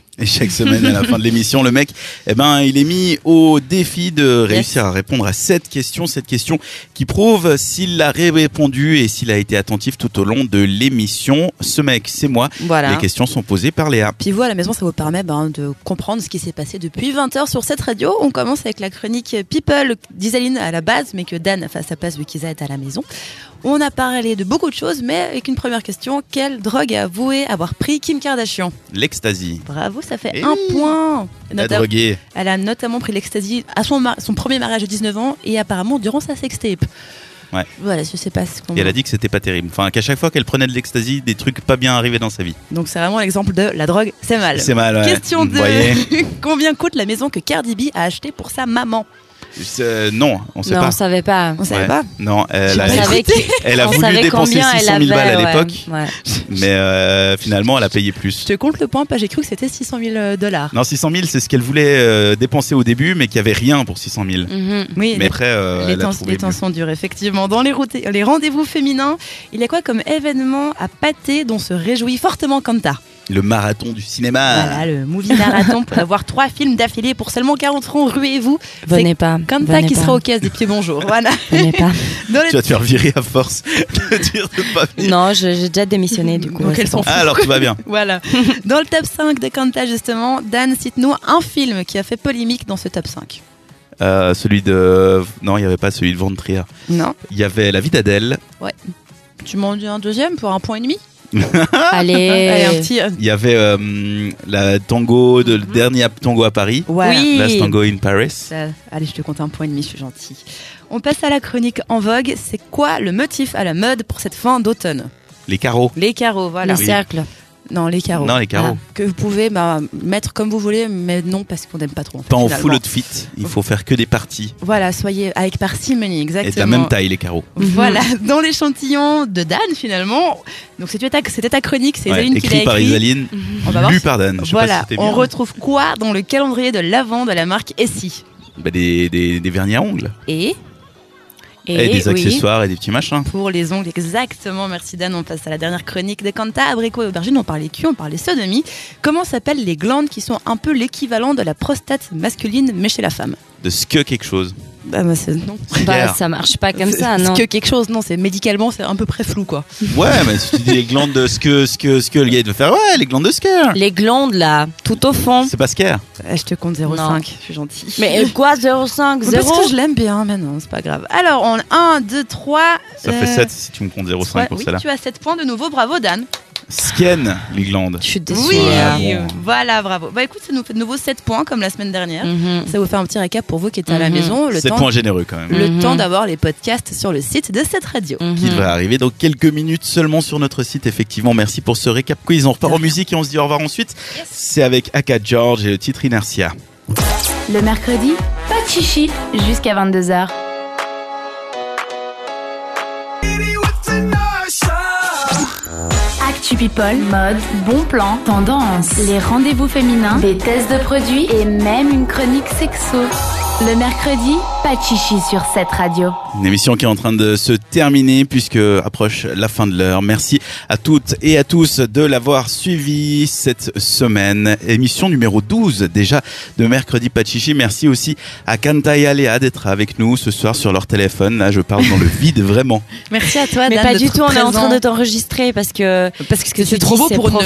Et chaque semaine, à la fin de l'émission, le mec, eh ben, il est mis au défi de réussir à répondre à cette question, cette question qui prouve s'il a répondu et s'il a été attentif tout au long de l'émission. Ce mec, c'est moi.
Voilà.
Les questions sont posées par Léa.
Puis vous, à la maison, ça vous permet ben, de comprendre ce qui s'est passé depuis 20h sur cette radio. On commence avec la chronique People d'Isaline à la base, mais que Dan fasse sa place vu qu'Isa est à la maison. On a parlé de beaucoup de choses, mais avec une première question. Quelle drogue a avoué avoir pris Kim Kardashian
L'ecstasy.
Bravo, ça fait
Eh
un point.
La
Nota-
droguée.
Elle a notamment pris l'ecstasy à son, premier mariage de 19 ans et apparemment durant sa sextape.
Ouais.
Voilà, je sais pas ce qu'on.
Et elle a dit que c'était pas terrible. Enfin, qu'à chaque fois qu'elle prenait de l'ecstasy, des trucs pas bien arrivaient dans sa vie.
Donc c'est vraiment l'exemple de la drogue, c'est mal.
C'est mal, ouais.
Question
Vous
de
voyez
combien coûte la maison que Cardi B a achetée pour sa maman?
Euh, non, on sait
Non,
pas.
on savait pas.
On savait
Ouais.
pas.
Non, elle a, elle a voulu
savait
dépenser
combien
600
elle
000 balles à l'époque,
Ouais.
mais euh, finalement, elle a payé plus.
Je te compte le point, pas j'ai cru que c'était 600 000 dollars.
Non, 600 000, c'est ce qu'elle voulait euh, dépenser au début, mais qu'il n'y avait rien pour 600 000.
Mhm.
Oui,
Mais après, euh,
les, temps, les temps sont durs, effectivement. Dans les rendez-vous féminins, il y a quoi comme événement à pâté dont se réjouit fortement Kanta?
Le marathon du cinéma.
Voilà, le movie marathon pour avoir trois films d'affilée pour seulement 40 francs, ruez-vous.
Venez pas.
Kanta
venez
qui
pas.
sera aux caisses des pieds bonjour. Voilà.
Venez pas.
Dans les-
Tu vas te faire virer à force de dire de pas venir.
Non, j'ai déjà démissionné du coup.
Donc, elles s'en
Ah, alors tout va bien.
Voilà. Dans le top 5 de Kanta, justement, Dan, cite-nous un film qui a fait polémique dans ce top 5.
Euh, celui de. Non, il n'y avait pas celui de Von Trier.
Non.
Il y avait La vie d'Adèle.
Tu m'en dis un deuxième pour un point et demi?
Allez.
Allez, un petit. euh,
Il y avait euh, la tango, de, le dernier tango à Paris.
voilà.
Oui.
Last Tango in Paris.
Allez, je te compte un point et demi, je suis gentil. On passe à la chronique en vogue. C'est quoi le motif à la mode pour cette fin d'automne?
Les carreaux.
Les carreaux, voilà.
Les cercles.
Non, les carreaux.
Non, les carreaux.
Voilà. Que vous pouvez bah, mettre comme vous voulez, mais non parce qu'on n'aime pas trop. En fait,
Pas en full outfit. Il faut faire que des parties.
Voilà, soyez avec parcimonie,
Et
exactement.
de la même taille, les carreaux.
Voilà, dans l'échantillon de Dan finalement. Donc c'était ta, chronique, c'est
Ouais,
Isaline qui l'a
écrit par. Isaline,
On va voir
lu par Dan. Je sais pas
Voilà,
si
on retrouve quoi dans le calendrier de l'avant de la marque Essie?
Bah, des, des, des vernis à ongles.
Et
Et, des
oui,
accessoires et des petits machins.
Pour les ongles, exactement. Merci Dan. On passe à la dernière chronique de Kanta, abricot et aubergine. On parlait cul, on parlait sodomie. Comment s'appellent les glandes qui sont un peu l'équivalent de la prostate masculine, mais chez la femme?
De ce que quelque chose.
Bah, bah, c'est non.
Bah, ça marche pas comme ça, non.
que quelque chose, non, c'est médicalement, c'est un peu près flou, quoi.
Ouais, mais si tu dis les glandes de ce que, ce que, ce que le gars il veut faire, ouais, les glandes de Sker.
Les glandes là, tout au fond.
C'est pas Sker.
Euh, Je te compte 0,5,
Non.
je suis gentille.
Mais euh, quoi, 0,5
Parce
0
que je l'aime bien, mais non, c'est pas grave. Alors, on 1, 2, 3.
Ça fait 7 si tu me comptes 0,5 pour
oui,
celle-là.
tu as 7 points de nouveau, bravo Dan.
Skien, les glandes.
Je suis déçue.
Oui.
Ouais, bon.
voilà, bravo. Bah écoute, ça nous fait de nouveau 7 points comme la semaine dernière.
Mhm.
Ça vous fait un petit récap pour vous qui étiez à la
Mhm.
maison. Le
7
temps,
points généreux quand même.
le
Mhm.
temps d'avoir les podcasts sur le site de cette radio.
Qui devrait arriver dans quelques minutes seulement sur notre site. Effectivement, merci pour ce récap quiz. On repart en musique et on se dit au revoir ensuite. C'est avec Aka George et le titre Inertia.
Le mercredi, pas de chichi jusqu'à 22h. People, mode, bon plan, tendance, les rendez-vous féminins, des tests de produits et même une chronique sexo. Le mercredi, pas de chichi sur cette radio.
Une émission qui est en train de se terminer puisque approche la fin de l'heure. Merci à toutes et à tous de l'avoir suivi cette semaine. Émission numéro 12 déjà de mercredi Pachichi. Merci aussi à Kanta et à Léa d'être avec nous ce soir sur leur téléphone. Là, je parle dans le vide vraiment.
Merci à toi,
Mais
Dan,
pas du tout, on est en train de t'enregistrer parce que
Parce que
ce que
c'est trop beau pour une.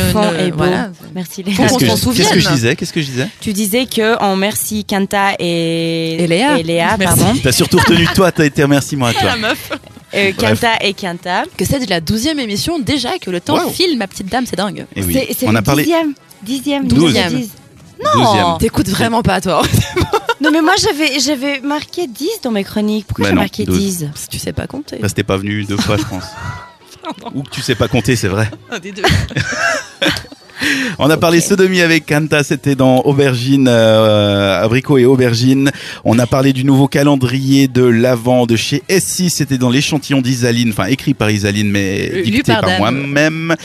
et beau.
voilà.
Merci Léa.
qu'on
Qu'est-ce que,
s'en
je- qu'est-ce que je
souvienne.
disais? Qu'est-ce que je disais?
Tu disais que on remercie Kanta et,
Et Léa. Merci.
Pardon.
T'as surtout retenu toi, t'as été remercie-moi à toi.
La meuf.
Euh, Kanta et Kanta.
Que c'est de la douzième émission déjà, que le temps
Wow.
file, ma petite dame, c'est dingue.
Et oui,
C'est c'est
on a parlé
dixième. Dixième.
Douzième.
douzième.
Non.
T'écoutes vraiment pas, toi.
Non, mais moi j'avais j'avais marqué 10 dans mes chroniques. Pourquoi
Bah
j'ai
non,
marqué
12.
10
Si tu sais pas compter.
Parce que t'es pas venu deux fois, je pense. Ou que tu sais pas compter, c'est vrai.
Un des deux.
On a parlé sodomie avec Kanta, c'était dans Aubergine, euh, abricot et aubergine. On a parlé du nouveau calendrier de l'Avent de chez S6, c'était dans l'échantillon d'Isaline, enfin écrit par Isaline mais
Lu
dicté
par
moi-même.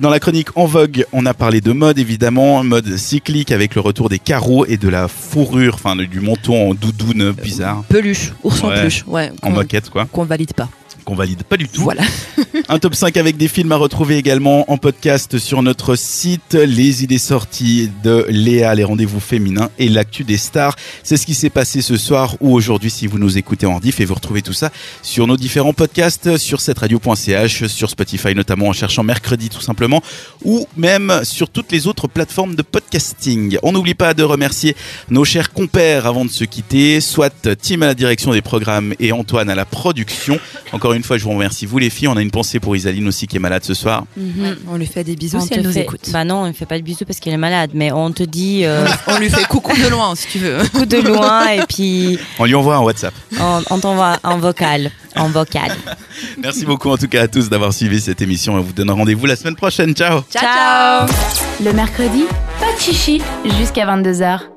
Dans la chronique En Vogue, on a parlé de mode évidemment, mode cyclique avec le retour des carreaux et de la fourrure, enfin du manteau en doudoune bizarre,
Peluche, ours en peluche. Ouais.
en moquette quoi,
Qu'on valide pas.
Qu'on valide pas du tout.
Voilà.
Un top 5 avec des films à retrouver également en podcast sur notre site. Les idées sorties de Léa, les rendez-vous féminins et l'actu des stars. C'est ce qui s'est passé ce soir ou aujourd'hui si vous nous écoutez en diff et vous retrouvez tout ça sur nos différents podcasts sur cette radio.ch, sur Spotify notamment en cherchant mercredi tout simplement ou même sur toutes les autres plateformes de podcasting. On n'oublie pas de remercier nos chers compères avant de se quitter, soit Tim à la direction des programmes et Antoine à la production. Encore une fois, je vous remercie vous les filles. On a une pensée pour Isaline aussi qui est malade ce soir.
Mhm.
On lui fait des bisous
On
si
te
elle nous
fait-
écoute.
Bah non, on ne fait pas de bisous parce qu'elle est malade, mais on te dit euh,
On lui fait coucou de loin, si tu veux.
coup de loin et puis
On lui envoie un WhatsApp.
on, on t'envoie en vocal. En vocal.
Merci beaucoup en tout cas à tous d'avoir suivi cette émission. On vous donne rendez-vous la semaine prochaine. Ciao
Ciao, ciao.
Le mercredi, pas de chichi jusqu'à 22h.